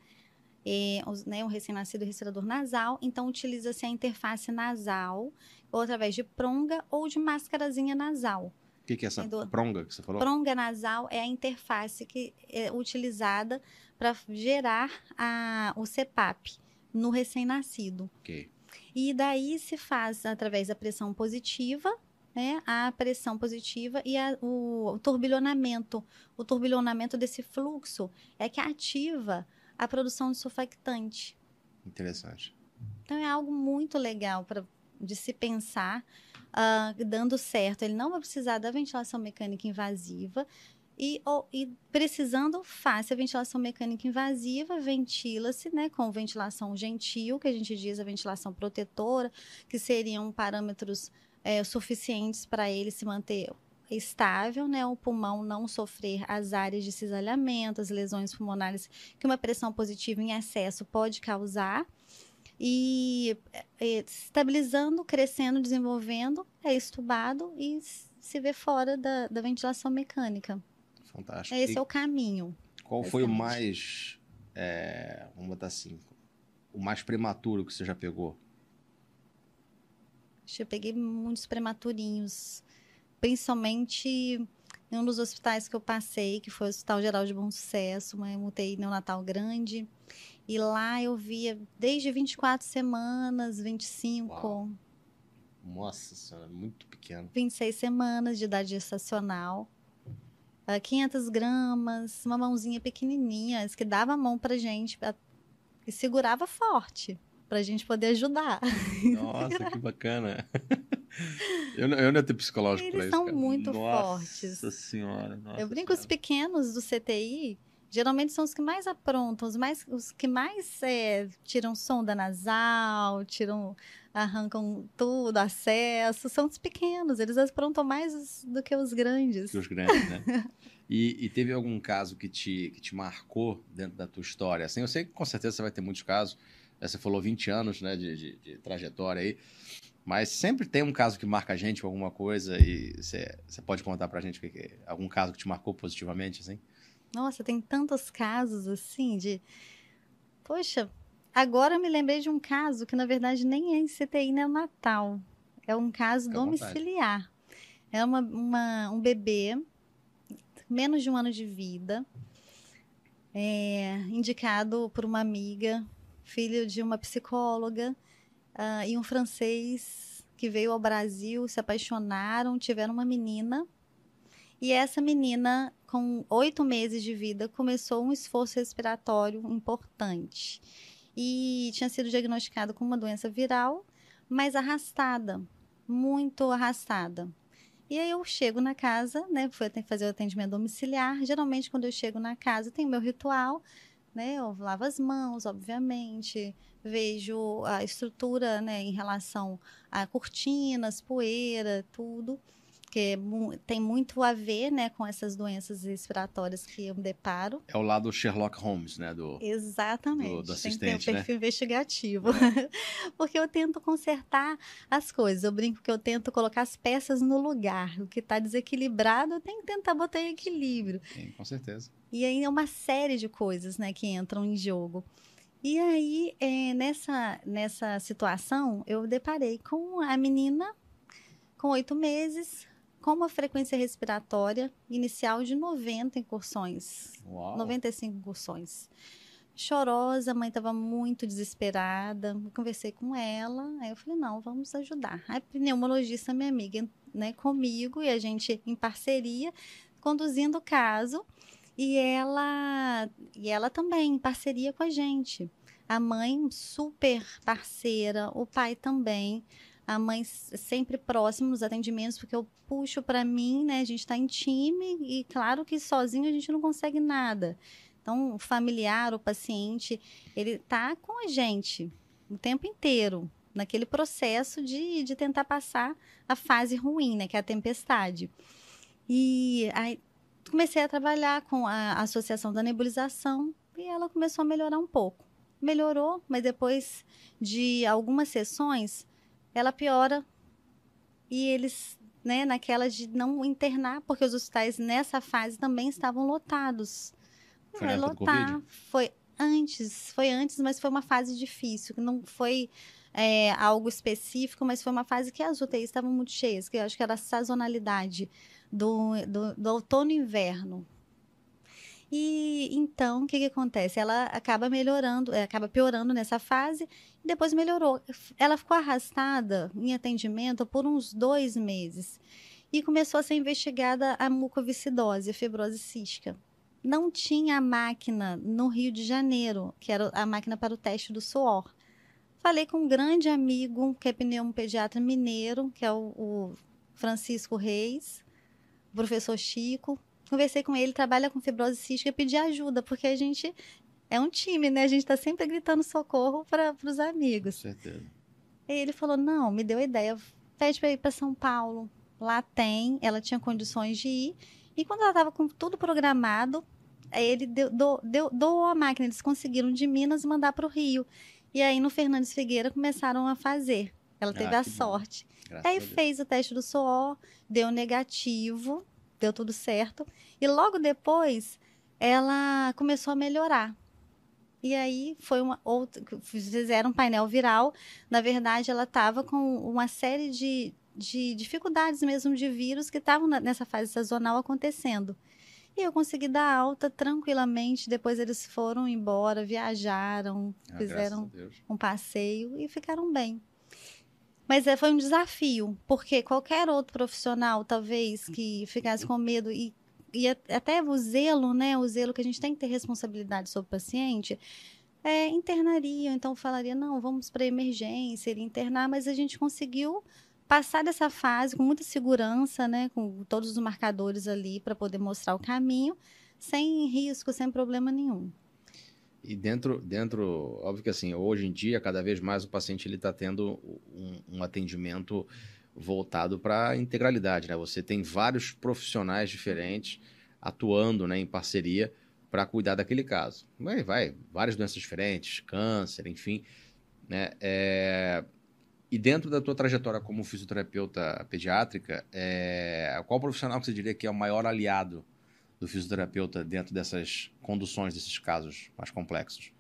S2: E, os, né, o recém-nascido respirador nasal, então utiliza-se a interface nasal, ou através de pronga ou de máscarazinha nasal.
S1: O que, que, é essa Entendeu? pronga que você falou?
S2: Pronga nasal é a interface que é utilizada para gerar a, o CPAP no recém-nascido.
S1: Ok.
S2: E daí se faz através da pressão positiva, né, a pressão positiva e a, o, o turbilhonamento. O turbilhonamento desse fluxo é que ativa a produção de surfactante.
S1: Interessante.
S2: Então é algo muito legal para de se pensar, uh, dando certo. Ele não vai precisar da ventilação mecânica invasiva e, ou, e precisando, faça a ventilação mecânica invasiva, ventila-se né, com ventilação gentil, que a gente diz a ventilação protetora, que seriam parâmetros é, suficientes para ele se manter estável, né, o pulmão não sofrer as áreas de cisalhamento, as lesões pulmonares que uma pressão positiva em excesso pode causar. E é, estabilizando, crescendo, desenvolvendo, é estubado e se vê fora da, da ventilação mecânica.
S1: Fantástico.
S2: Esse
S1: e
S2: é o caminho.
S1: Qual foi o mais, é, vamos botar assim, o mais prematuro que você já pegou?
S2: Eu peguei muitos prematurinhos, principalmente em um dos hospitais que eu passei, que foi o Hospital Geral de Bom Sucesso, uma UTI neonatal grande. E lá eu via desde 24 semanas, 25. Uau.
S1: Nossa senhora, muito pequeno.
S2: 26 semanas de idade gestacional. 500 ah, gramas, uma mãozinha pequenininha, que dava a mão pra gente e segurava forte pra gente poder ajudar.
S1: Nossa, que bacana. Eu, eu não ia ter psicológico
S2: Eles
S1: pra isso.
S2: são
S1: cara.
S2: muito
S1: nossa
S2: fortes.
S1: Nossa senhora. Nossa
S2: eu brinco, senhora. os pequenos do CTI, geralmente são os que mais aprontam, os, mais, os que mais é, tiram sonda nasal, tiram, arrancam tudo, acesso, são os pequenos, eles aprontam mais do que os grandes.
S1: Que os grandes, né? e, e, teve algum caso que te, que te marcou dentro da tua história? Assim, eu sei que com certeza você vai ter muitos casos, você falou 20 anos né, de, de, de trajetória aí, mas sempre tem um caso que marca a gente com alguma coisa e você, você pode contar pra gente que, que, algum caso que te marcou positivamente, assim?
S2: Nossa, tem tantos casos assim de. Poxa, agora eu me lembrei de um caso que na verdade nem é em CTI neonatal. É um caso Fica domiciliar. É uma, uma, um bebê, menos de um ano de vida, é, indicado por uma amiga, filho de uma psicóloga uh, e um francês que veio ao Brasil, se apaixonaram, tiveram uma menina. E essa menina com oito meses de vida, começou um esforço respiratório importante. E tinha sido diagnosticado com uma doença viral, mas arrastada, muito arrastada. E aí eu chego na casa, né? Fui fazer o atendimento domiciliar. Geralmente, quando eu chego na casa, tem o meu ritual, né? Eu lavo as mãos, obviamente, vejo a estrutura, né, em relação a cortinas, poeira, tudo porque tem muito a ver, né, com essas doenças respiratórias que eu me deparo.
S1: É o lado Sherlock Holmes, né, do
S2: Exatamente.
S1: Do, do assistente,
S2: tem que ter um perfil né? investigativo. É. porque eu tento consertar as coisas. Eu brinco que eu tento colocar as peças no lugar. O que está desequilibrado, eu tenho que tentar botar em equilíbrio.
S1: Sim, com certeza.
S2: E aí é uma série de coisas, né, que entram em jogo. E aí, é, nessa, nessa situação, eu deparei com a menina com oito meses, com uma frequência respiratória inicial de 90 incursões. Uau. 95 incursões. Chorosa, a mãe estava muito desesperada. Eu conversei com ela, aí eu falei: não, vamos ajudar. A pneumologista, minha amiga, né, comigo, e a gente em parceria, conduzindo o caso. E ela, e ela também em parceria com a gente. A mãe super parceira, o pai também a mãe sempre próxima nos atendimentos, porque eu puxo para mim, né? A gente está em time e claro que sozinho a gente não consegue nada. Então, o familiar, o paciente, ele está com a gente o tempo inteiro, naquele processo de, de tentar passar a fase ruim, né? Que é a tempestade. E aí comecei a trabalhar com a Associação da Nebulização e ela começou a melhorar um pouco. Melhorou, mas depois de algumas sessões, ela piora e eles, né, naquela de não internar, porque os hospitais nessa fase também estavam lotados.
S1: Foi Vai lotar,
S2: foi antes, foi antes, mas foi uma fase difícil, não foi é, algo específico, mas foi uma fase que as UTIs estavam muito cheias, que eu acho que era a sazonalidade do, do, do outono e inverno. E então, o que, que acontece? Ela acaba melhorando, é, acaba piorando nessa fase e depois melhorou. Ela ficou arrastada em atendimento por uns dois meses e começou a ser investigada a mucoviscidose, a fibrose cística. Não tinha a máquina no Rio de Janeiro, que era a máquina para o teste do suor. Falei com um grande amigo, que é pneumopediatra mineiro, que é o, o Francisco Reis, professor Chico, conversei com ele, trabalha com fibrose cística, pedi ajuda, porque a gente é um time, né? A gente está sempre gritando socorro para os amigos. Com certeza. E ele falou: não, me deu a ideia, pede para ir para São Paulo. Lá tem, ela tinha condições de ir. E quando ela estava com tudo programado, ele deu, deu, deu, doou a máquina. Eles conseguiram de Minas mandar para o Rio. E aí no Fernandes Figueira começaram a fazer. Ela teve ah, a sorte. Aí fez o teste do suor, deu negativo deu tudo certo. E logo depois, ela começou a melhorar. E aí foi uma outra. Fizeram um painel viral. Na verdade, ela estava com uma série de, de dificuldades mesmo de vírus que estavam nessa fase sazonal acontecendo. E eu consegui dar alta tranquilamente. Depois eles foram embora, viajaram, ah, fizeram um passeio e ficaram bem. Mas é, foi um desafio, porque qualquer outro profissional, talvez, que ficasse com medo e, e até o zelo, né? O zelo que a gente tem que ter responsabilidade sobre o paciente, é, internaria, então falaria, não, vamos para emergência, ele internar, mas a gente conseguiu passar dessa fase com muita segurança, né, com todos os marcadores ali para poder mostrar o caminho, sem risco, sem problema nenhum.
S1: E dentro, dentro, óbvio que assim, hoje em dia, cada vez mais o paciente ele está tendo um, um, atendimento voltado para a integralidade, né? Você tem vários profissionais diferentes atuando, né, em parceria para cuidar daquele caso. Vai, vai, várias doenças diferentes, câncer, enfim, né? É... E dentro da tua trajetória como fisioterapeuta pediátrica, é... qual profissional que você diria que é o maior aliado do fisioterapeuta dentro dessas conduções desses casos mais complexos?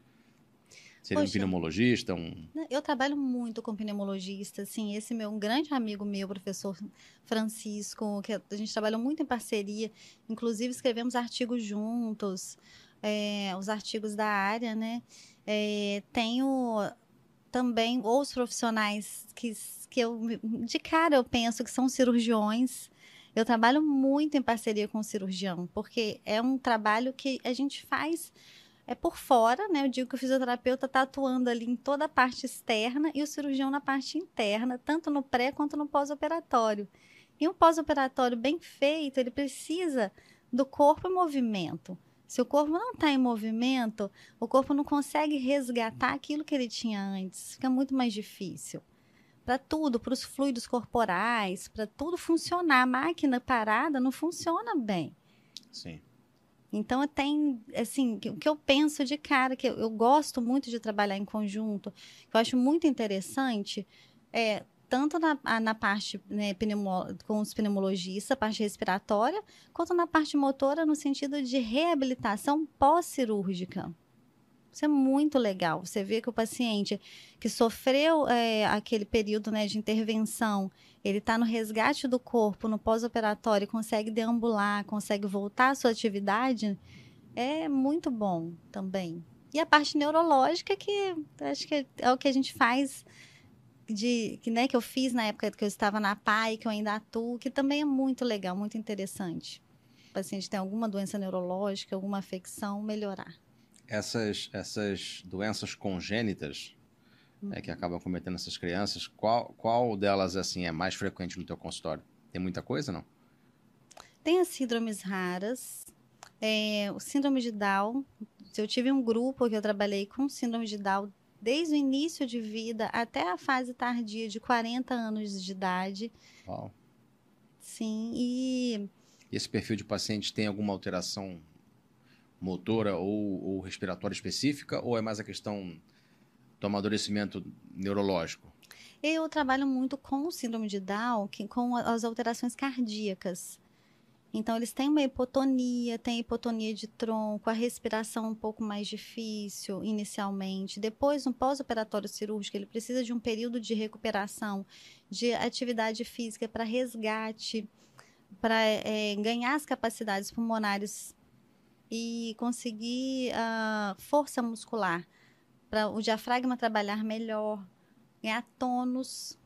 S1: Seria Poxa, um pneumologista? Um...
S2: Eu trabalho muito com pneumologista, assim, esse meu um grande amigo meu, professor Francisco, que a gente trabalhou muito em parceria, inclusive escrevemos artigos juntos, é, os artigos da área, né? É, tenho também outros profissionais que, que eu, de cara eu penso que são cirurgiões, eu trabalho muito em parceria com o cirurgião, porque é um trabalho que a gente faz é por fora, né? Eu digo que o fisioterapeuta está atuando ali em toda a parte externa e o cirurgião na parte interna, tanto no pré quanto no pós-operatório. E um pós-operatório bem feito, ele precisa do corpo em movimento. Se o corpo não está em movimento, o corpo não consegue resgatar aquilo que ele tinha antes. Fica muito mais difícil para tudo, para os fluidos corporais, para tudo funcionar. A máquina parada não funciona bem.
S1: Sim.
S2: Então, tem, assim, o que eu penso de cara, que eu, eu, gosto muito de trabalhar em conjunto, que eu acho muito interessante, é tanto na, na parte né, pneumo, com os pneumologistas, a parte respiratória, quanto na parte motora, no sentido de reabilitação pós-cirúrgica. Isso é muito legal. Você vê que o paciente que sofreu é, aquele período né, de intervenção, ele está no resgate do corpo, no pós-operatório, consegue deambular, consegue voltar à sua atividade, é muito bom também. E a parte neurológica, que acho que é o que a gente faz de que, né, que eu fiz na época que eu estava na PAI, que eu ainda atuo, que também é muito legal, muito interessante. O paciente tem alguma doença neurológica, alguma afecção, melhorar
S1: essas, essas doenças congênitas uhum. é, que acabam cometendo essas crianças, qual, qual delas assim é mais frequente no teu consultório? Tem muita coisa, não?
S2: Tem as síndromes raras, é, o síndrome de Down. Eu tive um grupo que eu trabalhei com síndrome de Down desde o início de vida até a fase tardia de 40 anos de idade.
S1: Uau.
S2: Sim, e...
S1: e esse perfil de paciente tem alguma alteração motora ou, ou respiratória específica, ou é mais a questão do amadurecimento neurológico?
S2: Eu trabalho muito com o síndrome de Down, com as alterações cardíacas. Então, eles têm uma hipotonia, tem hipotonia de tronco, a respiração um pouco mais difícil inicialmente. Depois, no pós-operatório cirúrgico, ele precisa de um período de recuperação, de atividade física para resgate, para é, ganhar as capacidades pulmonares e conseguir a uh, força muscular para o diafragma trabalhar melhor, ganhar tônus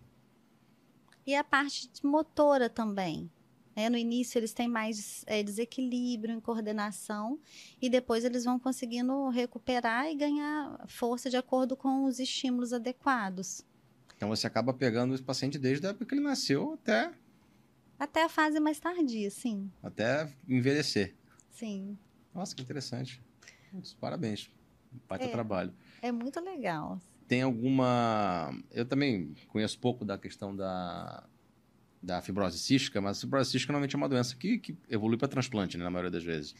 S2: e a parte motora também. É, no início eles têm mais é, desequilíbrio em coordenação e depois eles vão conseguindo recuperar e ganhar força de acordo com os estímulos adequados.
S1: Então você acaba pegando esse paciente desde a época que ele nasceu até.
S2: Até a fase mais tardia, sim.
S1: Até envelhecer.
S2: Sim.
S1: Nossa, que interessante. Parabéns. Baita é, trabalho.
S2: É muito legal.
S1: Tem alguma. Eu também conheço pouco da questão da, da fibrose cística, mas a fibrose cística normalmente é uma doença que, que evolui para transplante, né, na maioria das vezes.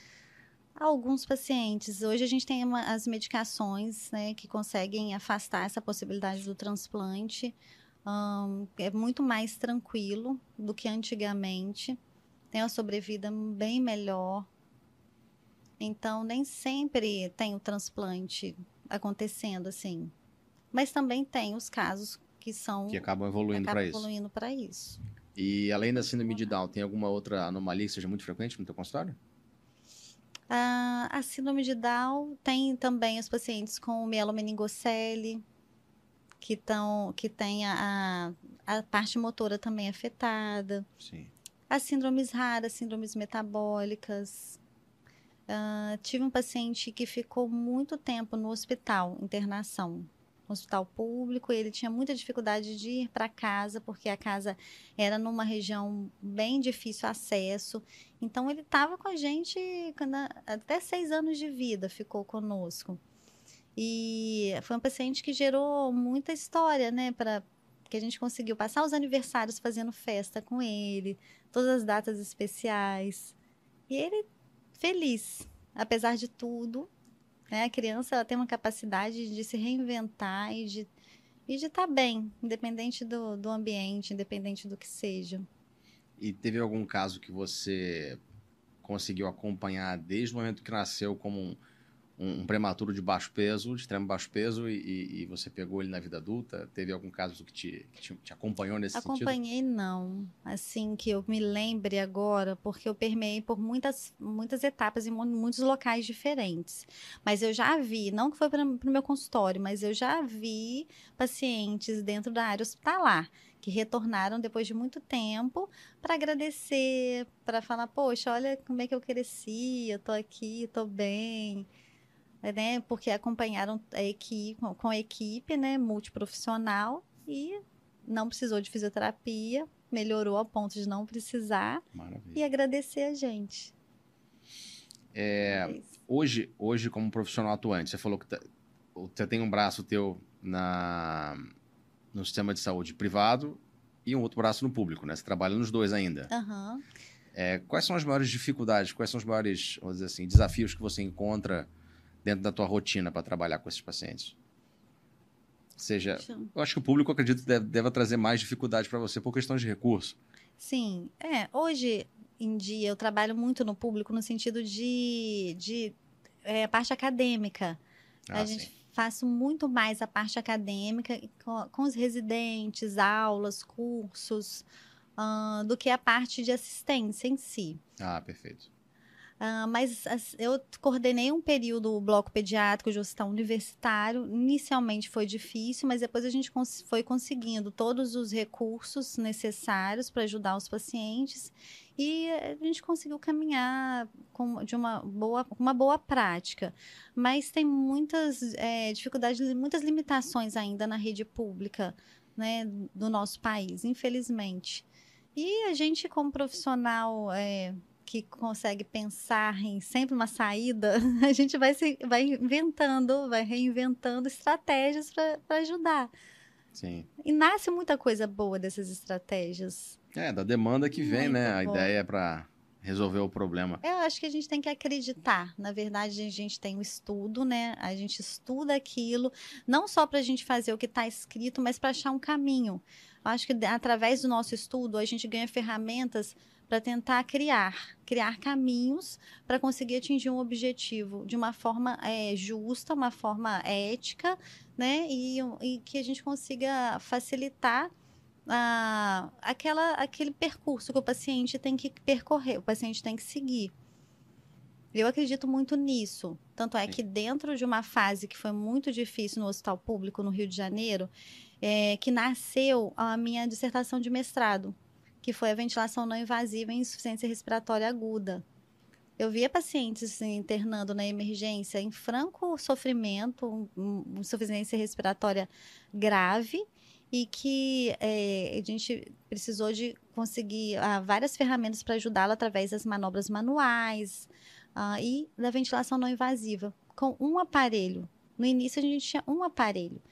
S2: Alguns pacientes. Hoje a gente tem uma, as medicações né, que conseguem afastar essa possibilidade do transplante. Um, é muito mais tranquilo do que antigamente. Tem uma sobrevida bem melhor. Então, nem sempre tem o transplante acontecendo assim. Mas também tem os casos que são.
S1: Que acabam evoluindo para isso.
S2: evoluindo para isso.
S1: E além da síndrome de Down, tem alguma outra anomalia que seja muito frequente no teu consultório?
S2: Ah, a síndrome de Down tem também os pacientes com mielomeningocele, que, tão, que tem a, a parte motora também afetada.
S1: Sim.
S2: As síndromes raras, síndromes metabólicas. Uh, tive um paciente que ficou muito tempo no hospital, internação no hospital público, e ele tinha muita dificuldade de ir para casa, porque a casa era numa região bem difícil acesso. Então, ele estava com a gente até seis anos de vida, ficou conosco. E foi um paciente que gerou muita história, né, para que a gente conseguiu passar os aniversários fazendo festa com ele, todas as datas especiais. E ele feliz, apesar de tudo, né? A criança ela tem uma capacidade de se reinventar e de e de estar tá bem, independente do, do ambiente, independente do que seja.
S1: E teve algum caso que você conseguiu acompanhar desde o momento que nasceu como um, um, um prematuro de baixo peso, de extremo baixo peso, e, e, você pegou ele na vida adulta? Teve algum caso que te, que te, te acompanhou nesse
S2: Acompanhei,
S1: sentido?
S2: não. Assim, que eu me lembre agora, porque eu permeei por muitas, muitas etapas em muitos locais diferentes. Mas eu já vi, não que foi para o meu consultório, mas eu já vi pacientes dentro da área hospitalar que retornaram depois de muito tempo para agradecer, para falar, poxa, olha como é que eu cresci, eu tô aqui, tô bem né? Porque acompanharam a equipe, com a equipe, né? Multiprofissional e não precisou de fisioterapia, melhorou ao ponto de não precisar
S1: Maravilha.
S2: e agradecer a gente.
S1: É, é hoje, hoje, como profissional atuante, você falou que tá, você tem um braço teu na, no sistema de saúde privado e um outro braço no público, né? Você trabalha nos dois ainda.
S2: Uhum.
S1: É, quais são as maiores dificuldades, quais são os maiores, assim, desafios que você encontra dentro da tua rotina para trabalhar com esses pacientes? Ou seja, eu acho que o público, acredito, deve, deve trazer mais dificuldade para você por questão de recurso.
S2: Sim, é. Hoje em dia eu trabalho muito no público no sentido de, de é, parte acadêmica. Ah, a gente faço muito mais a parte acadêmica com, com os residentes, aulas, cursos, uh, do que a parte de assistência em si.
S1: Ah, perfeito.
S2: Uh, mas eu coordenei um período o bloco pediátrico de hospital universitário. Inicialmente foi difícil, mas depois a gente cons foi conseguindo todos os recursos necessários para ajudar os pacientes e a gente conseguiu caminhar com, de uma boa, uma boa prática. Mas tem muitas é, dificuldades, muitas limitações ainda na rede pública né, do nosso país, infelizmente. E a gente, como profissional é, que consegue pensar em sempre uma saída, a gente vai, se, vai inventando, vai reinventando estratégias para ajudar.
S1: Sim.
S2: E nasce muita coisa boa dessas estratégias.
S1: É, da demanda que vem, Muito né? Bom. A ideia é para resolver o problema.
S2: Eu acho que a gente tem que acreditar. Na verdade, a gente tem um estudo, né? A gente estuda aquilo, não só para a gente fazer o que está escrito, mas para achar um caminho. Eu acho que através do nosso estudo, a gente ganha ferramentas para tentar criar, criar caminhos para conseguir atingir um objetivo de uma forma é, justa, uma forma ética, né? E, e que a gente consiga facilitar aquela, aquele percurso que o paciente tem que percorrer, o paciente tem que seguir. Eu acredito muito nisso. Tanto é que dentro de uma fase que foi muito difícil no hospital público no Rio de Janeiro, é, que nasceu a minha dissertação de mestrado, que foi a ventilação não invasiva em insuficiência respiratória aguda. Eu via pacientes assim, internando na emergência em franco sofrimento, insuficiência respiratória grave, e que é, a gente precisou de conseguir ah, várias ferramentas para ajudá-la através das manobras manuais ah, e da ventilação não invasiva, com um aparelho. No início, a gente tinha um aparelho.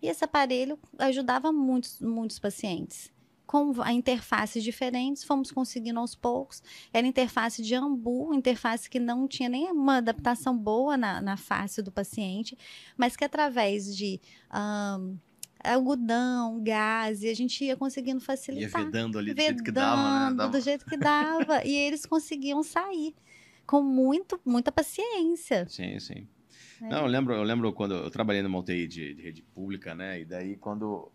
S2: E esse aparelho ajudava muitos, muitos pacientes com interfaces diferentes, fomos conseguindo aos poucos. Era interface de ambu, interface que não tinha nenhuma adaptação boa na, na face do paciente, mas que através de um, algodão, gás, e a gente ia conseguindo facilitar.
S1: Ia vedando ali do vedando, jeito que dava, né? Dava...
S2: do jeito que dava. e eles conseguiam sair com muito, muita paciência.
S1: Sim, sim. É. Não, eu lembro, eu lembro quando eu trabalhei numa UTI de, de rede pública, né? E daí quando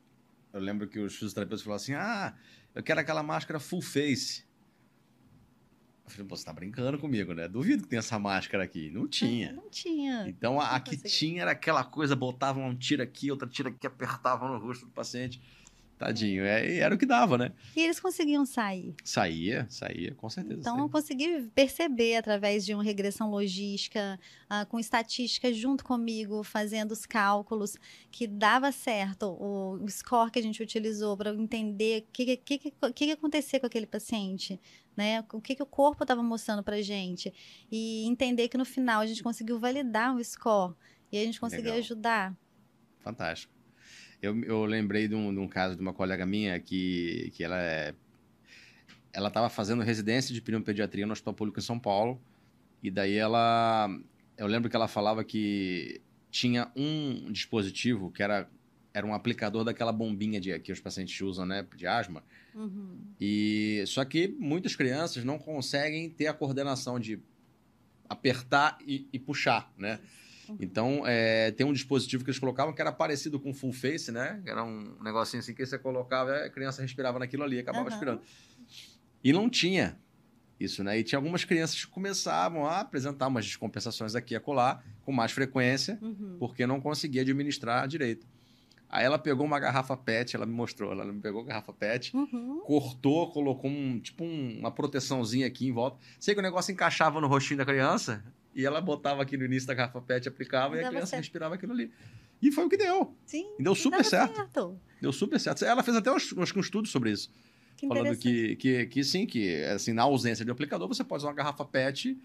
S1: eu lembro que os fisioterapeutas falaram assim: ah, eu quero aquela máscara full face. Eu falei, você tá brincando comigo, né? Duvido que tenha essa máscara aqui. Não tinha.
S2: Não, não tinha.
S1: Então, a, a que tinha era aquela coisa, botava um tiro aqui, outra tira aqui, apertava no rosto do paciente. Tadinho, é, era o que dava, né?
S2: E eles conseguiam sair.
S1: Saía, saía, com certeza.
S2: Então,
S1: saía.
S2: eu consegui perceber através de uma regressão logística, uh, com estatística junto comigo, fazendo os cálculos, que dava certo o, o score que a gente utilizou para entender o que, que, que, que, acontecia com aquele paciente. Né? O que, que o corpo estava mostrando para gente. E entender que no final a gente conseguiu validar o score e a gente conseguiu ajudar.
S1: Fantástico. Eu, eu lembrei de um, de um, caso de uma colega minha que, que ela é, ela estava fazendo residência de pneumopediatria no Hospital Público em São Paulo. E daí ela. Eu lembro que ela falava que tinha um dispositivo que era, era um aplicador daquela bombinha de, que os pacientes usam, né? De asma. Uhum. E, só que muitas crianças não conseguem ter a coordenação de apertar e, e puxar, né? Uhum. Então, é, tem um dispositivo que eles colocavam que era parecido com full face, né? Era um negocinho assim que você colocava, a criança respirava naquilo ali, acabava uhum. respirando. E não tinha isso, né? E tinha algumas crianças que começavam a apresentar umas descompensações aqui e acolá, com mais frequência, uhum. porque não conseguia administrar direito. Aí ela pegou uma garrafa PET, ela me mostrou, ela me pegou a garrafa PET, uhum. cortou, colocou um tipo um, uma proteçãozinha aqui em volta. Sei que o negócio encaixava no rostinho da criança, e ela botava aqui no início da garrafa PET, aplicava e, e a criança certo. respirava aquilo ali. E foi o que deu.
S2: Sim.
S1: E deu super certo. certo. Deu super certo. Ela fez até uns, uns estudos sobre isso. Que falando que, que, que sim, que assim, na ausência de aplicador, você pode usar uma garrafa PET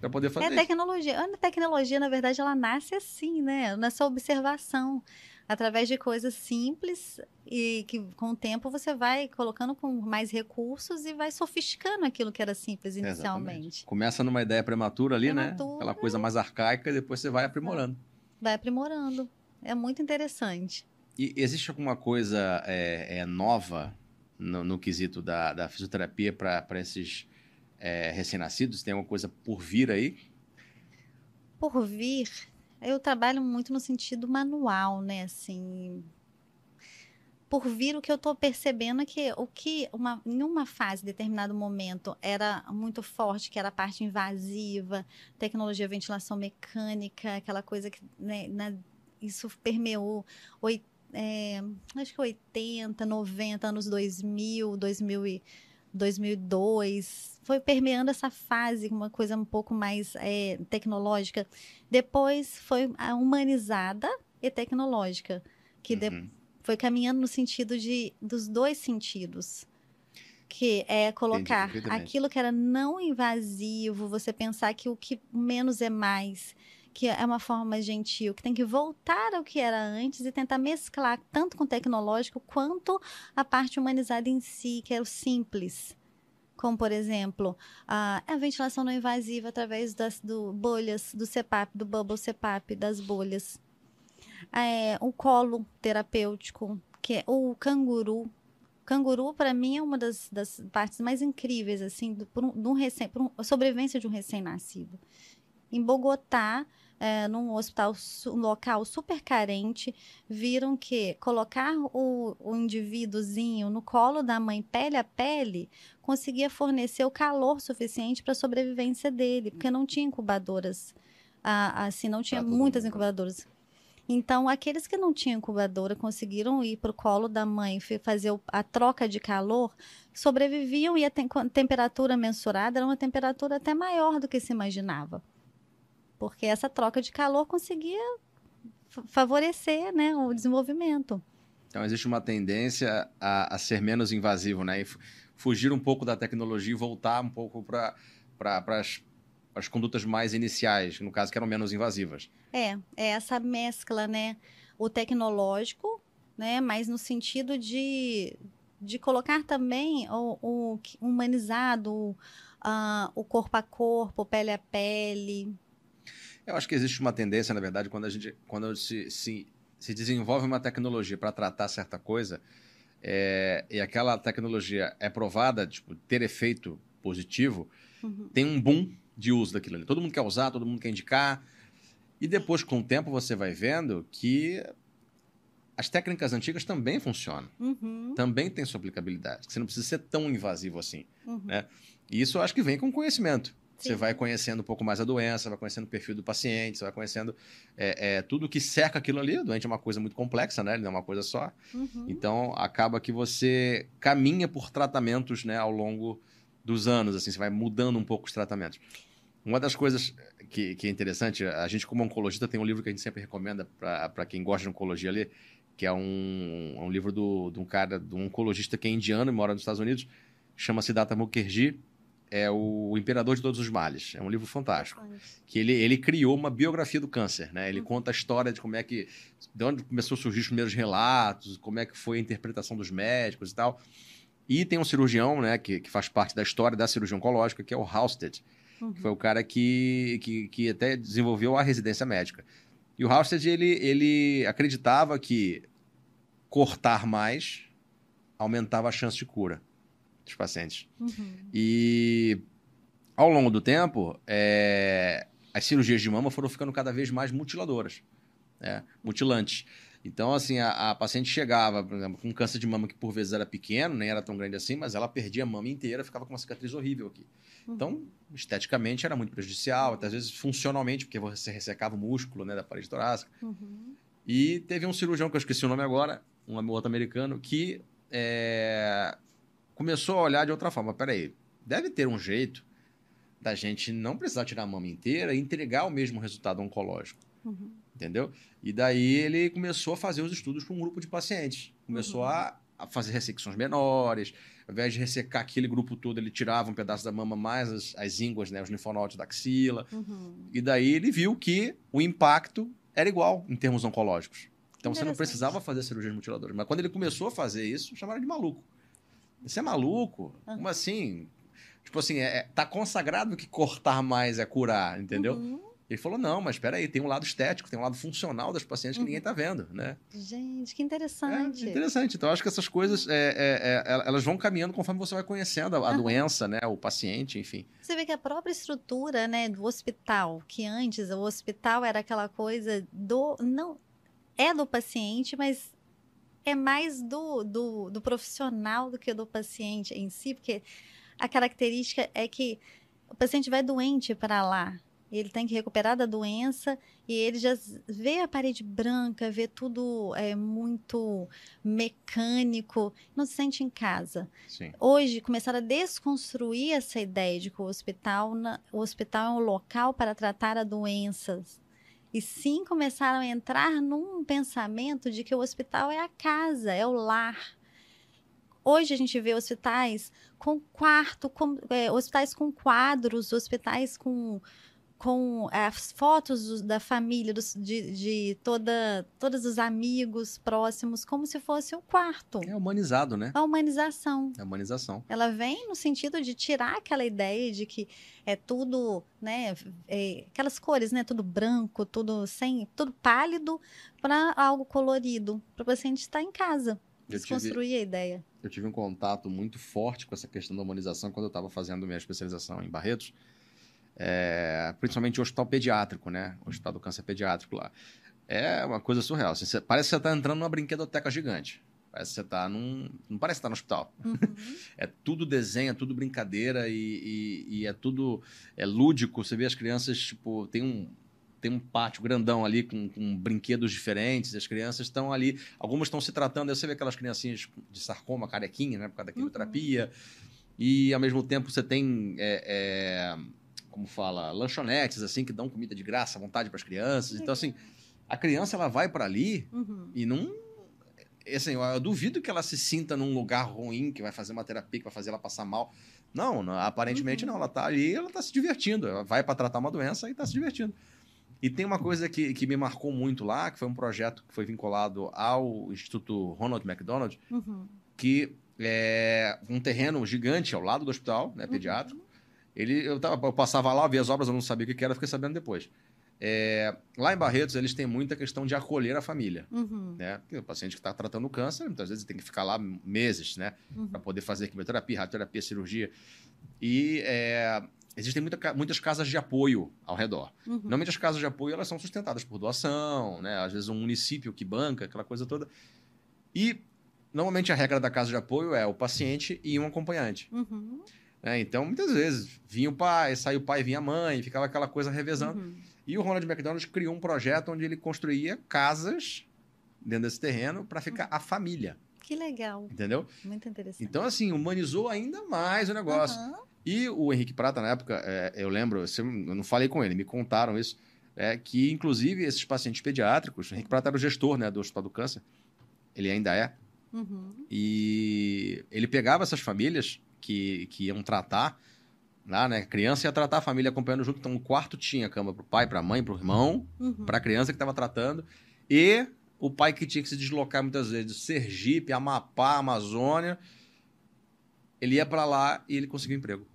S1: para poder fazer. É
S2: a tecnologia. A tecnologia, na verdade, ela nasce assim, né? Nessa observação através de coisas simples e que com o tempo você vai colocando com mais recursos e vai sofisticando aquilo que era simples inicialmente. Exatamente.
S1: Começa numa ideia prematura ali, né? prematura, né? Aquela coisa mais arcaica e depois você vai aprimorando.
S2: Vai aprimorando. É muito interessante.
S1: E existe alguma coisa é, é nova no, no, quesito da, da fisioterapia para esses é, recém-nascidos? Tem alguma coisa por vir aí?
S2: Por vir, eu trabalho muito no sentido manual, né? Assim, por vir o que eu estou percebendo é que o que uma, em uma fase, determinado momento, era muito forte, que era a parte invasiva, tecnologia, ventilação mecânica, aquela coisa que né, na, isso permeou é, acho que 80, 90, anos 2000, 2000 e 2002, foi permeando essa fase, uma coisa um pouco mais é, tecnológica. Depois foi a humanizada e tecnológica, que uhum. de, foi caminhando no sentido de dos dois sentidos. Que é colocar Entendi, aquilo que era não invasivo, você pensar que o que menos é mais, que é uma forma gentil, que tem que voltar ao que era antes e tentar mesclar tanto com o tecnológico quanto a parte humanizada em si, que é o simples. Como, por exemplo, a, a ventilação não invasiva através das do, bolhas do CPAP, do bubble CPAP, das bolhas. É, o colo terapêutico, que é o canguru. Canguru, para mim, é uma das, das, partes mais incríveis, assim, do, por um, de um recém, por um, sobrevivência de um recém-nascido. Em Bogotá, é, num hospital, um local super carente, viram que colocar o, o indivíduozinho no colo da mãe pele a pele conseguia fornecer o calor suficiente para a sobrevivência dele, porque não tinha incubadoras, ah, assim, não tinha muitas né? incubadoras. Então, aqueles que não tinham incubadora conseguiram ir para o colo da mãe, fazer a troca de calor, sobreviviam e a te temperatura mensurada era uma temperatura até maior do que se imaginava. Porque essa troca de calor conseguia favorecer né, o desenvolvimento.
S1: Então, existe uma tendência a, a ser menos invasivo, né? E fugir um pouco da tecnologia e voltar um pouco para as as condutas mais iniciais, no caso que eram menos invasivas.
S2: É, é essa mescla, né? O tecnológico, né? Mas no sentido de, de colocar também o, o humanizado, uh, o corpo a corpo, pele a pele.
S1: Eu acho que existe uma tendência, na verdade, quando a gente quando se, se, se desenvolve uma tecnologia para tratar certa coisa, é, e aquela tecnologia é provada, tipo, ter efeito positivo, uhum. tem um boom de uso daquilo ali. Todo mundo quer usar, todo mundo quer indicar. E depois, com o tempo, você vai vendo que as técnicas antigas também funcionam. Uhum. Também tem sua aplicabilidade. Você não precisa ser tão invasivo assim. Uhum. Né? E isso eu acho que vem com conhecimento. Sim. Você vai conhecendo um pouco mais a doença, vai conhecendo o perfil do paciente, você vai conhecendo é, é, tudo que cerca aquilo ali. O doente é uma coisa muito complexa, né? Ele não é uma coisa só. Uhum. Então, acaba que você caminha por tratamentos né, ao longo dos anos. Assim, você vai mudando um pouco os tratamentos. Uma das coisas que, que, é interessante, a gente, como oncologista, tem um livro que a gente sempre recomenda para quem gosta de oncologia ler, que é um, um livro do, de um cara, de um oncologista que é indiano e mora nos Estados Unidos, chama-se Data Mukherjee, é o Imperador de Todos os Males. É um livro fantástico. Que ele, ele criou uma biografia do câncer, né? Ele uhum. conta a história de como é que... De onde começou a surgir os primeiros relatos, como é que foi a interpretação dos médicos e tal. E tem um cirurgião, né, que, que faz parte da história da cirurgia oncológica, que é o Halsted, Uhum. Que foi o cara que, que, que até desenvolveu a residência médica. E o Halsted, ele, ele acreditava que cortar mais aumentava a chance de cura dos pacientes. Uhum. E ao longo do tempo, é, as cirurgias de mama foram ficando cada vez mais mutiladoras, é, mutilantes. Então, assim, a, a, paciente chegava, por exemplo, com um câncer de mama que por vezes era pequeno, nem era tão grande assim, mas ela perdia a mama inteira, ficava com uma cicatriz horrível aqui. Uhum. Então, esteticamente era muito prejudicial, até às vezes funcionalmente, porque você ressecava o músculo né, da parede torácica. Uhum. E teve um cirurgião, que eu esqueci o nome agora, um outro americano, que é, começou a olhar de outra forma. Peraí, deve ter um jeito da gente não precisar tirar a mama inteira e entregar o mesmo resultado oncológico. Uhum. Entendeu? E daí ele começou a fazer os estudos com um grupo de pacientes. Começou uhum. a, a, fazer ressecções menores. Ao invés de ressecar aquele grupo todo, ele tirava um pedaço da mama mais as, as ínguas, né, os linfonodos da axila. Uhum. E daí ele viu que o impacto era igual em termos oncológicos. Então você não precisava fazer cirurgias mutiladoras. Mas quando ele começou a fazer isso, chamaram de maluco. Você é maluco? Uhum. Como assim? Tipo assim, é, é, tá consagrado que cortar mais é curar, entendeu? Uhum. Ele falou: não, mas espera aí, tem um lado estético, tem um lado funcional das pacientes que uhum. ninguém está vendo, né?
S2: Gente, que interessante.
S1: É, interessante. Então, acho que essas coisas é, é, é, elas vão caminhando conforme você vai conhecendo a, a uhum. doença, né? O paciente, enfim.
S2: Você vê que a própria estrutura, né, do hospital, que antes o hospital era aquela coisa do. não É do paciente, mas é mais do, do, do profissional do que do paciente em si, porque a característica é que o paciente vai doente para lá ele tem que recuperar da doença e ele já vê a parede branca, vê tudo é, muito mecânico, não se sente em casa. Sim. Hoje começaram a desconstruir essa ideia de que o hospital, o hospital é um local para tratar a doenças. E sim começaram a entrar num pensamento de que o hospital é a casa, é o lar. Hoje a gente vê hospitais com quarto, com, é, hospitais com quadros, hospitais com com as fotos da família, dos, de, de toda, todos os amigos próximos, como se fosse um quarto.
S1: É humanizado, né?
S2: A humanização.
S1: É humanização.
S2: Ela vem no sentido de tirar aquela ideia de que é tudo, né? É, aquelas cores, né? Tudo branco, tudo sem, tudo pálido, para algo colorido, para o paciente estar em casa. Desconstruir tive, a ideia.
S1: Eu tive um contato muito forte com essa questão da humanização quando eu estava fazendo minha especialização em Barretos é, principalmente o hospital pediátrico, né? O hospital do câncer pediátrico lá. É uma coisa surreal. Você, parece que você está entrando numa brinquedoteca gigante. Parece que você está num. Não parece estar tá no hospital. Uhum. é tudo desenho, é tudo brincadeira e, e, e, é tudo é lúdico. Você vê as crianças, tipo, tem um. Tem um pátio grandão ali com, com brinquedos diferentes, as crianças estão ali. Algumas estão se tratando, você vê aquelas criancinhas de sarcoma, carequinha, né? Por causa da quimioterapia. Uhum. E ao mesmo tempo você tem. É, é, como fala? Lanchonetes, assim, que dão comida de graça à vontade para as crianças. Então, assim, a criança ela vai para ali uhum. e não assim, eu duvido que ela se sinta num lugar ruim, que vai fazer uma terapia, que vai fazer ela passar mal. Não, não aparentemente uhum. não. Ela tá ali ela tá se divertindo. Ela vai para tratar uma doença e tá se divertindo. E tem uma coisa que, que me marcou muito lá, que foi um projeto que foi vinculado ao Instituto Ronald McDonald, uhum. que é um terreno gigante ao lado do hospital, né, pediátrico. Uhum. Ele, eu, tava, eu passava lá, via as obras, eu não sabia o que era, fiquei sabendo depois. É, lá em Barretos, eles têm muita questão de acolher a família. Uhum. Né? Porque o paciente que está tratando câncer, muitas vezes tem que ficar lá meses, né? Uhum. Para poder fazer quimioterapia, radioterapia, cirurgia. E é, existem muita, muitas casas de apoio ao redor. Uhum. Normalmente as casas de apoio elas são sustentadas por doação, né? Às vezes um município que banca, aquela coisa toda. E normalmente a regra da casa de apoio é o paciente e um acompanhante. Uhum. É, então, muitas vezes, vinha o pai, saiu o pai, vinha a mãe, ficava aquela coisa revezando. Uhum. E o Ronald McDonald criou um projeto onde ele construía casas dentro desse terreno para ficar uhum. a família.
S2: Que legal.
S1: Entendeu?
S2: Muito interessante.
S1: Então, assim, humanizou ainda mais o negócio. Uhum. E o Henrique Prata, na época, é, eu lembro, eu não falei com ele, me contaram isso, é, que inclusive esses pacientes pediátricos, o Henrique Prata era o gestor né, do Hospital do Câncer, ele ainda é, uhum. e ele pegava essas famílias que, que iam tratar lá, né? A criança ia tratar a família acompanhando junto. Então, o quarto tinha cama para o pai, para a mãe, para o irmão, uhum. para a criança que estava tratando. E o pai que tinha que se deslocar muitas vezes de Sergipe, Amapá, Amazônia. Ele ia para lá e ele conseguiu emprego.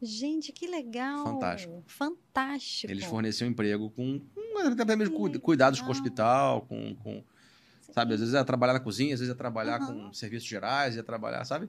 S2: Gente, que legal!
S1: Fantástico.
S2: Fantástico.
S1: Eles forneciam emprego com, até mesmo cuidados com o hospital, com, com sabe? Às vezes ia trabalhar na cozinha, às vezes ia trabalhar uhum. com serviços gerais, ia trabalhar, sabe?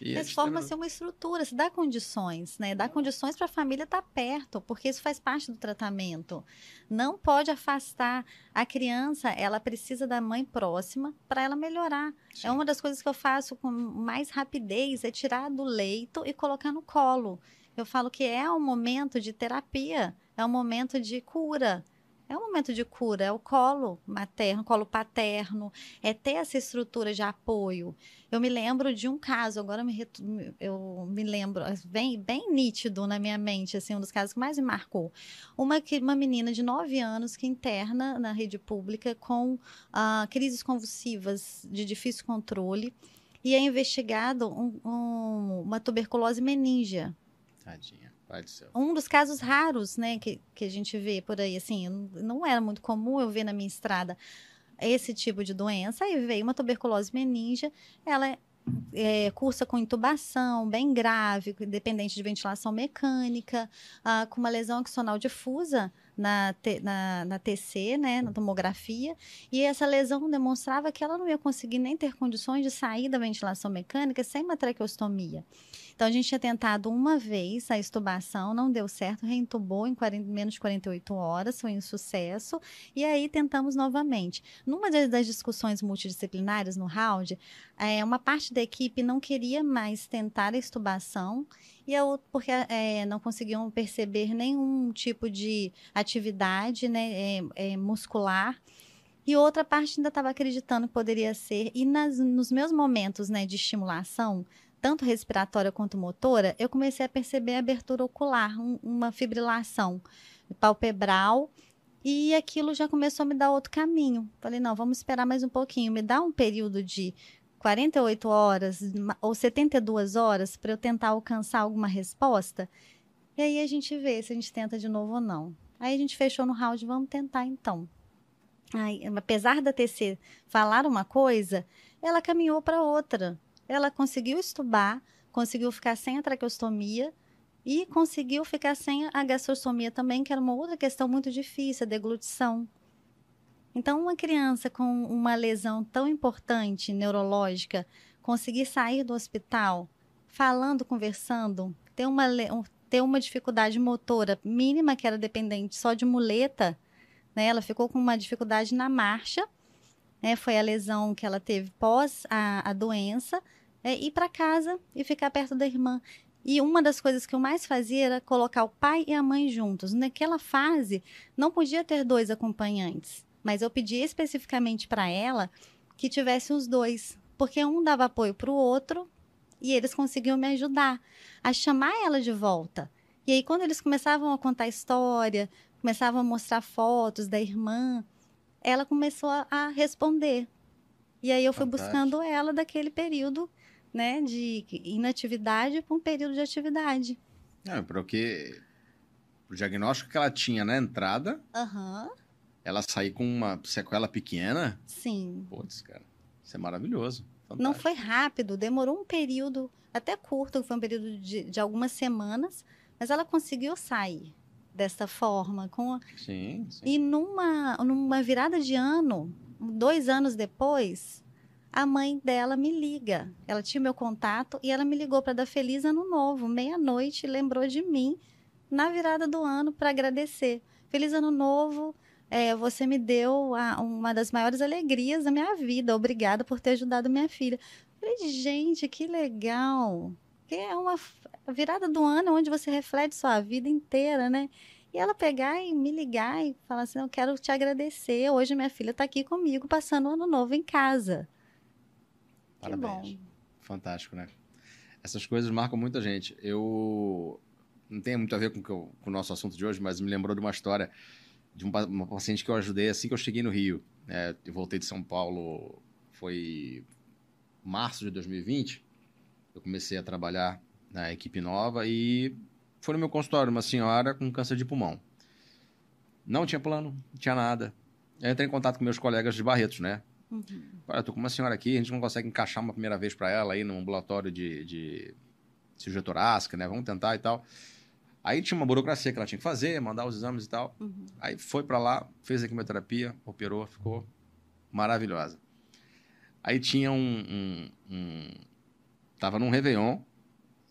S2: E Mas forma-se uma estrutura, se dá condições, né? Dá condições para a família estar tá perto, porque isso faz parte do tratamento. Não pode afastar. A criança, ela precisa da mãe próxima para ela melhorar. É Sim. É uma das coisas que eu faço com mais rapidez, é tirar do leito e colocar no colo. Eu falo que é um momento de terapia, é um momento de cura. É um momento de cura, é o colo materno, colo paterno, é ter essa estrutura de apoio. Eu me lembro de um caso, agora me, eu me lembro, bem, bem nítido na minha mente, assim, um dos casos que mais me marcou. Uma, uma menina de 9 anos que interna na rede pública com uh, crises convulsivas de difícil controle e é investigado um, um, uma tuberculose meníngea.
S1: Tadinha.
S2: Um dos casos raros, né, que, que a gente vê por aí, assim, não era muito comum eu ver na minha estrada esse tipo de doença. Aí veio uma tuberculose meningia, ela é, cursa com intubação, bem grave, dependente de ventilação mecânica, ah, com uma lesão axonal difusa na, na, na, TC, né, na tomografia, e essa lesão demonstrava que ela não ia conseguir nem ter condições de sair da ventilação mecânica sem uma traqueostomia. Então, a gente tinha tentado uma vez a estubação, não deu certo, reintubou em 40, menos de 48 horas, foi um sucesso, e aí tentamos novamente. Numa das discussões multidisciplinares no round, é, uma parte da equipe não queria mais tentar a estubação, e a outra, porque é, não conseguiam perceber nenhum tipo de atividade né, é, muscular. E outra parte ainda estava acreditando que poderia ser. E nas, nos meus momentos né, de estimulação, tanto respiratória quanto motora, eu comecei a perceber a abertura ocular, um, uma fibrilação palpebral, e aquilo já começou a me dar outro caminho. Falei, não, vamos esperar mais um pouquinho, me dá um período de 48 horas ou 72 horas para eu tentar alcançar alguma resposta. E aí a gente vê se a gente tenta de novo ou não. Aí a gente fechou no round, vamos tentar então. Aí, apesar da TC falar uma coisa, ela caminhou para outra ela conseguiu estubar, conseguiu ficar sem a traqueostomia e conseguiu ficar sem a gastrostomia também, que era uma outra questão muito difícil, a deglutição. Então, uma criança com uma lesão tão importante neurológica conseguir sair do hospital falando, conversando, ter uma, ter uma dificuldade motora mínima, que era dependente só de muleta, né? Ela ficou com uma dificuldade na marcha, né? Foi a lesão que ela teve pós a, a doença, é, ir para casa e ficar perto da irmã. E uma das coisas que eu mais fazia era colocar o pai e a mãe juntos. Naquela fase, não podia ter dois acompanhantes, mas eu pedi especificamente para ela que tivesse os dois, porque um dava apoio para o outro e eles conseguiam me ajudar a chamar ela de volta. E aí, quando eles começavam a contar história, começavam a mostrar fotos da irmã, ela começou a, responder. E aí eu fui Fantástico. buscando ela daquele período né, de inatividade para um período de atividade.
S1: É, porque o diagnóstico que ela tinha na entrada,
S2: uhum.
S1: Ela sair com uma sequela pequena.
S2: Sim.
S1: Putz, cara, isso é maravilhoso.
S2: Fantástico. Não foi rápido, demorou um período até curto, foi um período de, de algumas semanas, mas ela conseguiu sair dessa forma. Com...
S1: Sim, sim.
S2: E numa, numa virada de ano, dois anos depois, a mãe dela me liga. Ela tinha meu contato e ela me ligou para dar feliz ano novo, meia-noite, lembrou de mim na virada do ano para agradecer. Feliz ano novo, é, você me deu a, uma das maiores alegrias da minha vida. Obrigada por ter ajudado minha filha. Falei, gente, que legal. Que é uma virada do ano onde você reflete sua vida inteira, né? E ela pegar e me ligar e falar assim: Eu quero te agradecer. Hoje minha filha está aqui comigo, passando o ano novo em casa.
S1: Parabéns. Fantástico, né? Essas coisas marcam muita gente. Eu não tem muito a ver com, com o nosso assunto de hoje, mas me lembrou de uma história de uma, paciente que eu ajudei assim que eu cheguei no Rio. Né? Eu voltei de São Paulo, foi março de 2020. Eu comecei a trabalhar na equipe nova e foi no meu consultório uma senhora com câncer de pulmão. Não tinha plano, não tinha nada. Eu entrei em contato com meus colegas de Barretos, né? Uhum. Olha, tô com uma senhora aqui, a gente não consegue encaixar uma primeira vez para ela aí no ambulatório de, de cirurgia torácica, né? Vamos tentar e tal. Aí tinha uma burocracia que ela tinha que fazer, mandar os exames e tal. Uhum. Aí foi para lá, fez a quimioterapia, operou, ficou maravilhosa. Aí tinha um, um, um... Tava num Réveillon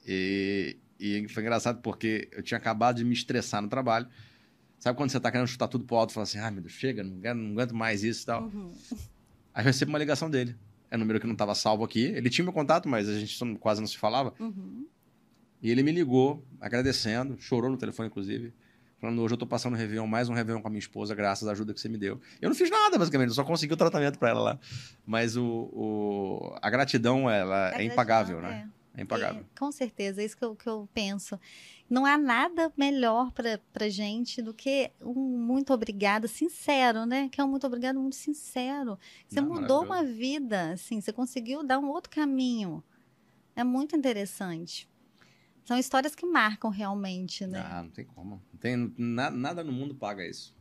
S1: e, e foi engraçado porque eu tinha acabado de me estressar no trabalho. Sabe quando você tá querendo chutar tudo pro alto e fala assim, ah, meu Deus, chega, não, não aguento mais isso e tal. Uhum. Aí eu recebo uma ligação dele. É um número que não estava salvo aqui. Ele tinha meu contato, mas a gente quase não se falava. Uhum. E ele me ligou, agradecendo, chorou no telefone, inclusive. Falando, hoje eu tô passando um Réveillon, mais um Réveillon com a minha esposa, graças à ajuda que você me deu. Eu não fiz nada, basicamente, eu só consegui o tratamento para ela lá. Mas o, o, a gratidão, ela a é impagável, né? é. né? É impagável.
S2: Com certeza, é isso que eu, que eu penso. Não há nada melhor para gente do que um muito obrigado sincero, né? Que é um muito obrigado muito sincero. Você não, mudou uma vida, assim, você conseguiu dar um outro caminho. É muito interessante. São histórias que marcam realmente, né?
S1: Ah, não tem como. Não tem, na, nada no mundo paga isso.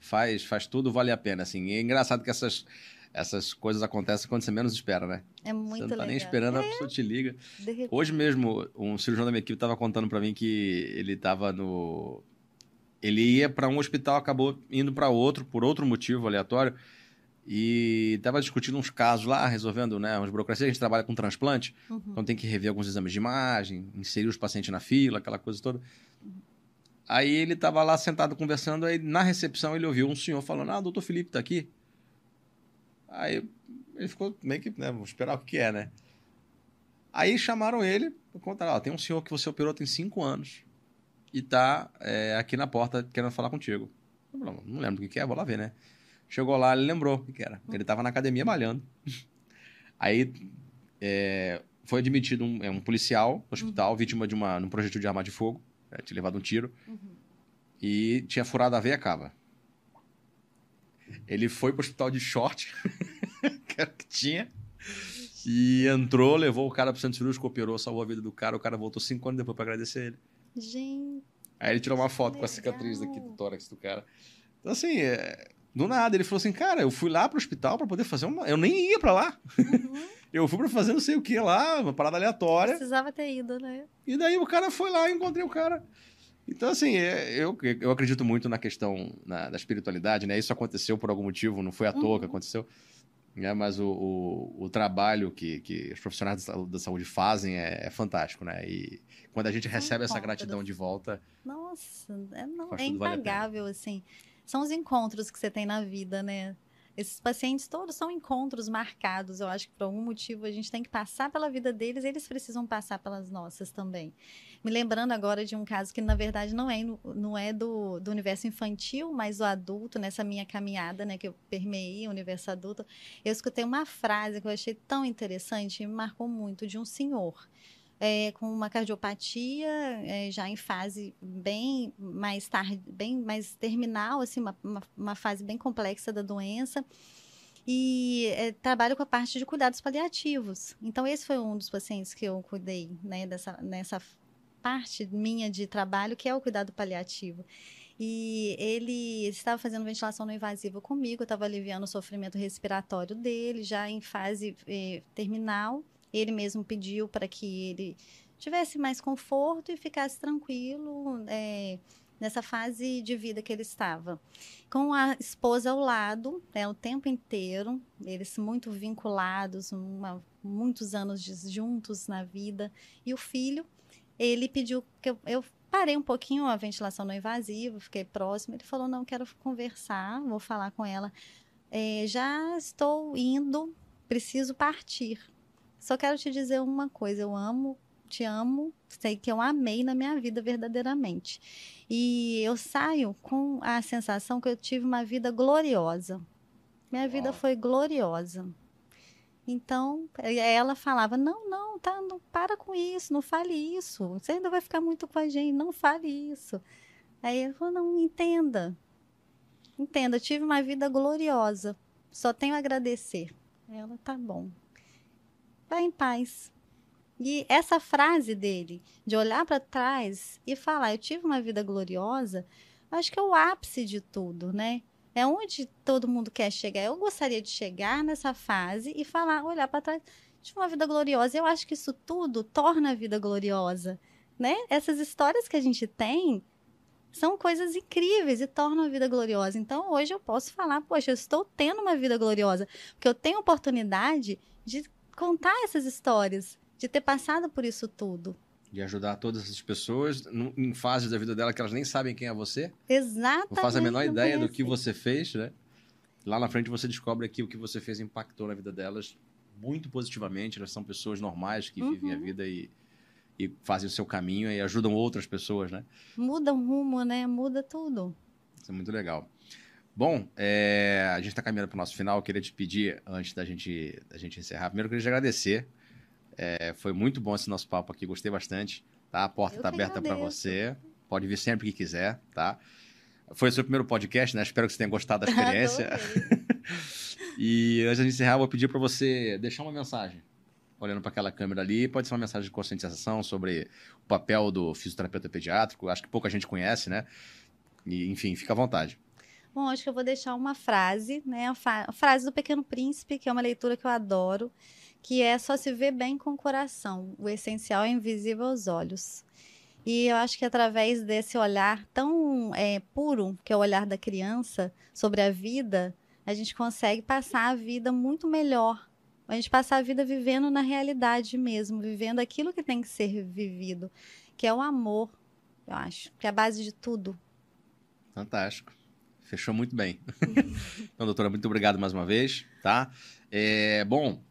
S1: Faz, faz tudo vale a pena, assim. E é engraçado que essas essas coisas acontecem quando você menos espera, né?
S2: É muito legal. Você não tá
S1: legal. nem esperando, é. a pessoa te liga. Hoje mesmo, um cirurgião da minha equipe estava contando para mim que ele estava no... Ele ia para um hospital, acabou indo para outro, por outro motivo aleatório, e estava discutindo uns casos lá, resolvendo né, umas burocracias. A gente trabalha com transplante, uhum. então tem que rever alguns exames de imagem, inserir os pacientes na fila, aquela coisa toda. Aí ele estava lá sentado conversando, aí na recepção ele ouviu um senhor falando: Ah, o doutor Felipe está aqui. Aí ele ficou meio que, né, vamos esperar o que é, né? Aí chamaram ele para contar, ó, tem um senhor que você operou tem cinco anos e tá é, aqui na porta querendo falar contigo. Não, não lembro o que, é, vou lá ver, né? Chegou lá, ele lembrou o que era. Ele tava na academia malhando. Aí é, foi admitido um, é, um policial no hospital, uhum. vítima de uma, um projétil de arma de fogo, é, tinha levado um tiro, uhum. e tinha furado a veia cava. Ele foi pro hospital de short, que era o que tinha. E entrou, levou o cara pro centro cirúrgico, operou, salvou a vida do cara. O cara voltou cinco anos depois pra agradecer ele.
S2: Gente.
S1: Aí ele tirou uma foto legal. com a cicatriz aqui do tórax do cara. Então, assim, é... do nada, ele falou assim: Cara, eu fui lá pro hospital para poder fazer uma. Eu nem ia para lá. Uhum. eu fui para fazer não sei o que lá, uma parada aleatória.
S2: Precisava ter ido, né?
S1: E daí o cara foi lá e encontrei o cara. Então, assim, é, eu, eu acredito muito na questão na, da espiritualidade, né? Isso aconteceu por algum motivo, não foi à toa que uhum. aconteceu. né? Mas o, o, o trabalho que, que os profissionais da saúde fazem é, é fantástico, né? E quando a gente recebe essa gratidão de volta.
S2: Nossa, é, não, é impagável, vale assim. São os encontros que você tem na vida, né? Esses pacientes todos são encontros marcados. Eu acho que por algum motivo a gente tem que passar pela vida deles, eles precisam passar pelas nossas também. Me lembrando agora de um caso que, na verdade, não é, não é do, do universo infantil, mas do adulto, nessa minha caminhada, né, que eu permeei o universo adulto, eu escutei uma frase que eu achei tão interessante e me marcou muito, de um senhor é, com uma cardiopatia é, já em fase bem mais tarde, bem mais terminal, assim, uma, uma, uma fase bem complexa da doença. E é, trabalho com a parte de cuidados paliativos. Então, esse foi um dos pacientes que eu cuidei, né, dessa, nessa parte minha de trabalho, que é o cuidado paliativo. E ele estava fazendo ventilação não invasiva comigo, estava aliviando o sofrimento respiratório dele, já em fase eh, terminal. Ele mesmo pediu para que ele tivesse mais conforto e ficasse tranquilo é, nessa fase de vida que ele estava. Com a esposa ao lado, né, o tempo inteiro, eles muito vinculados, uma, muitos anos juntos na vida, e o filho, ele pediu que eu, eu parei um pouquinho a ventilação não invasiva, fiquei próximo. Ele falou: Não, quero conversar, vou falar com ela. É, já estou indo, preciso partir. Só quero te dizer uma coisa: eu amo, te amo, sei que eu amei na minha vida verdadeiramente. E eu saio com a sensação que eu tive uma vida gloriosa. Minha Uau. vida foi gloriosa. Então, ela falava: não, não, tá, não para com isso, não fale isso. Você ainda vai ficar muito com a gente, não fale isso. Aí eu falou: não, entenda. Entenda, eu tive uma vida gloriosa. Só tenho a agradecer. Ela, tá bom vai em paz. E essa frase dele, de olhar para trás e falar, eu tive uma vida gloriosa, acho que é o ápice de tudo, né? É onde todo mundo quer chegar. Eu gostaria de chegar nessa fase e falar, olhar para trás, tive uma vida gloriosa. Eu acho que isso tudo torna a vida gloriosa, né? Essas histórias que a gente tem são coisas incríveis e tornam a vida gloriosa. Então, hoje eu posso falar, poxa, eu estou tendo uma vida gloriosa, porque eu tenho oportunidade de contar essas histórias, de ter passado por isso tudo.
S1: De ajudar todas essas pessoas em fases da vida dela que elas nem sabem quem é você.
S2: Exatamente.
S1: Não fazem a menor ideia do que você fez, né? Lá na frente você descobre que o que você fez impactou na vida delas muito positivamente. Elas são pessoas normais que uhum. vivem a uhum. vida e, e fazem o seu caminho e ajudam outras pessoas, né?
S2: Muda o rumo, né? Muda tudo.
S1: Isso é muito legal. Bom, é, a gente está caminhando para o nosso final. Eu queria te pedir, antes da gente, da gente encerrar, primeiro eu queria te agradecer. É, foi muito bom esse nosso papo aqui, gostei bastante. Tá? A porta está aberta para você. Pode vir sempre que quiser, tá? Foi o seu primeiro podcast, né? Espero que você tenha gostado da experiência. e antes de encerrar, eu vou pedir para você deixar uma mensagem olhando para aquela câmera ali. Pode ser uma mensagem de conscientização sobre o papel do fisioterapeuta pediátrico. Acho que pouca gente conhece, né? E, enfim, fica à vontade.
S2: Bom, acho que eu vou deixar uma frase, né? A, frase do Pequeno Príncipe, que é uma leitura que eu adoro, que é só se vê bem com o coração. O essencial é invisível aos olhos. E eu acho que através desse olhar tão é, puro, que é o olhar da criança sobre a vida, a gente consegue passar a vida muito melhor. A gente passar a vida vivendo na realidade mesmo, vivendo aquilo que tem que ser vivido, que é o amor, eu acho, que é a base de tudo.
S1: Fantástico. Fechou muito bem. então, doutora, muito obrigado mais uma vez, tá? É, bom,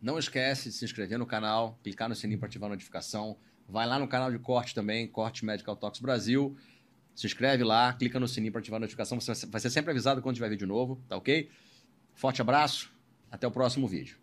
S1: não esquece de se inscrever no canal, clicar no sininho para ativar a notificação. Vai lá no canal de corte também, Corte Medical Talks Brasil. Se inscreve lá, clica no sininho para ativar a notificação. Você vai ser sempre avisado quando tiver vídeo novo, tá ok? Forte abraço, até o próximo vídeo.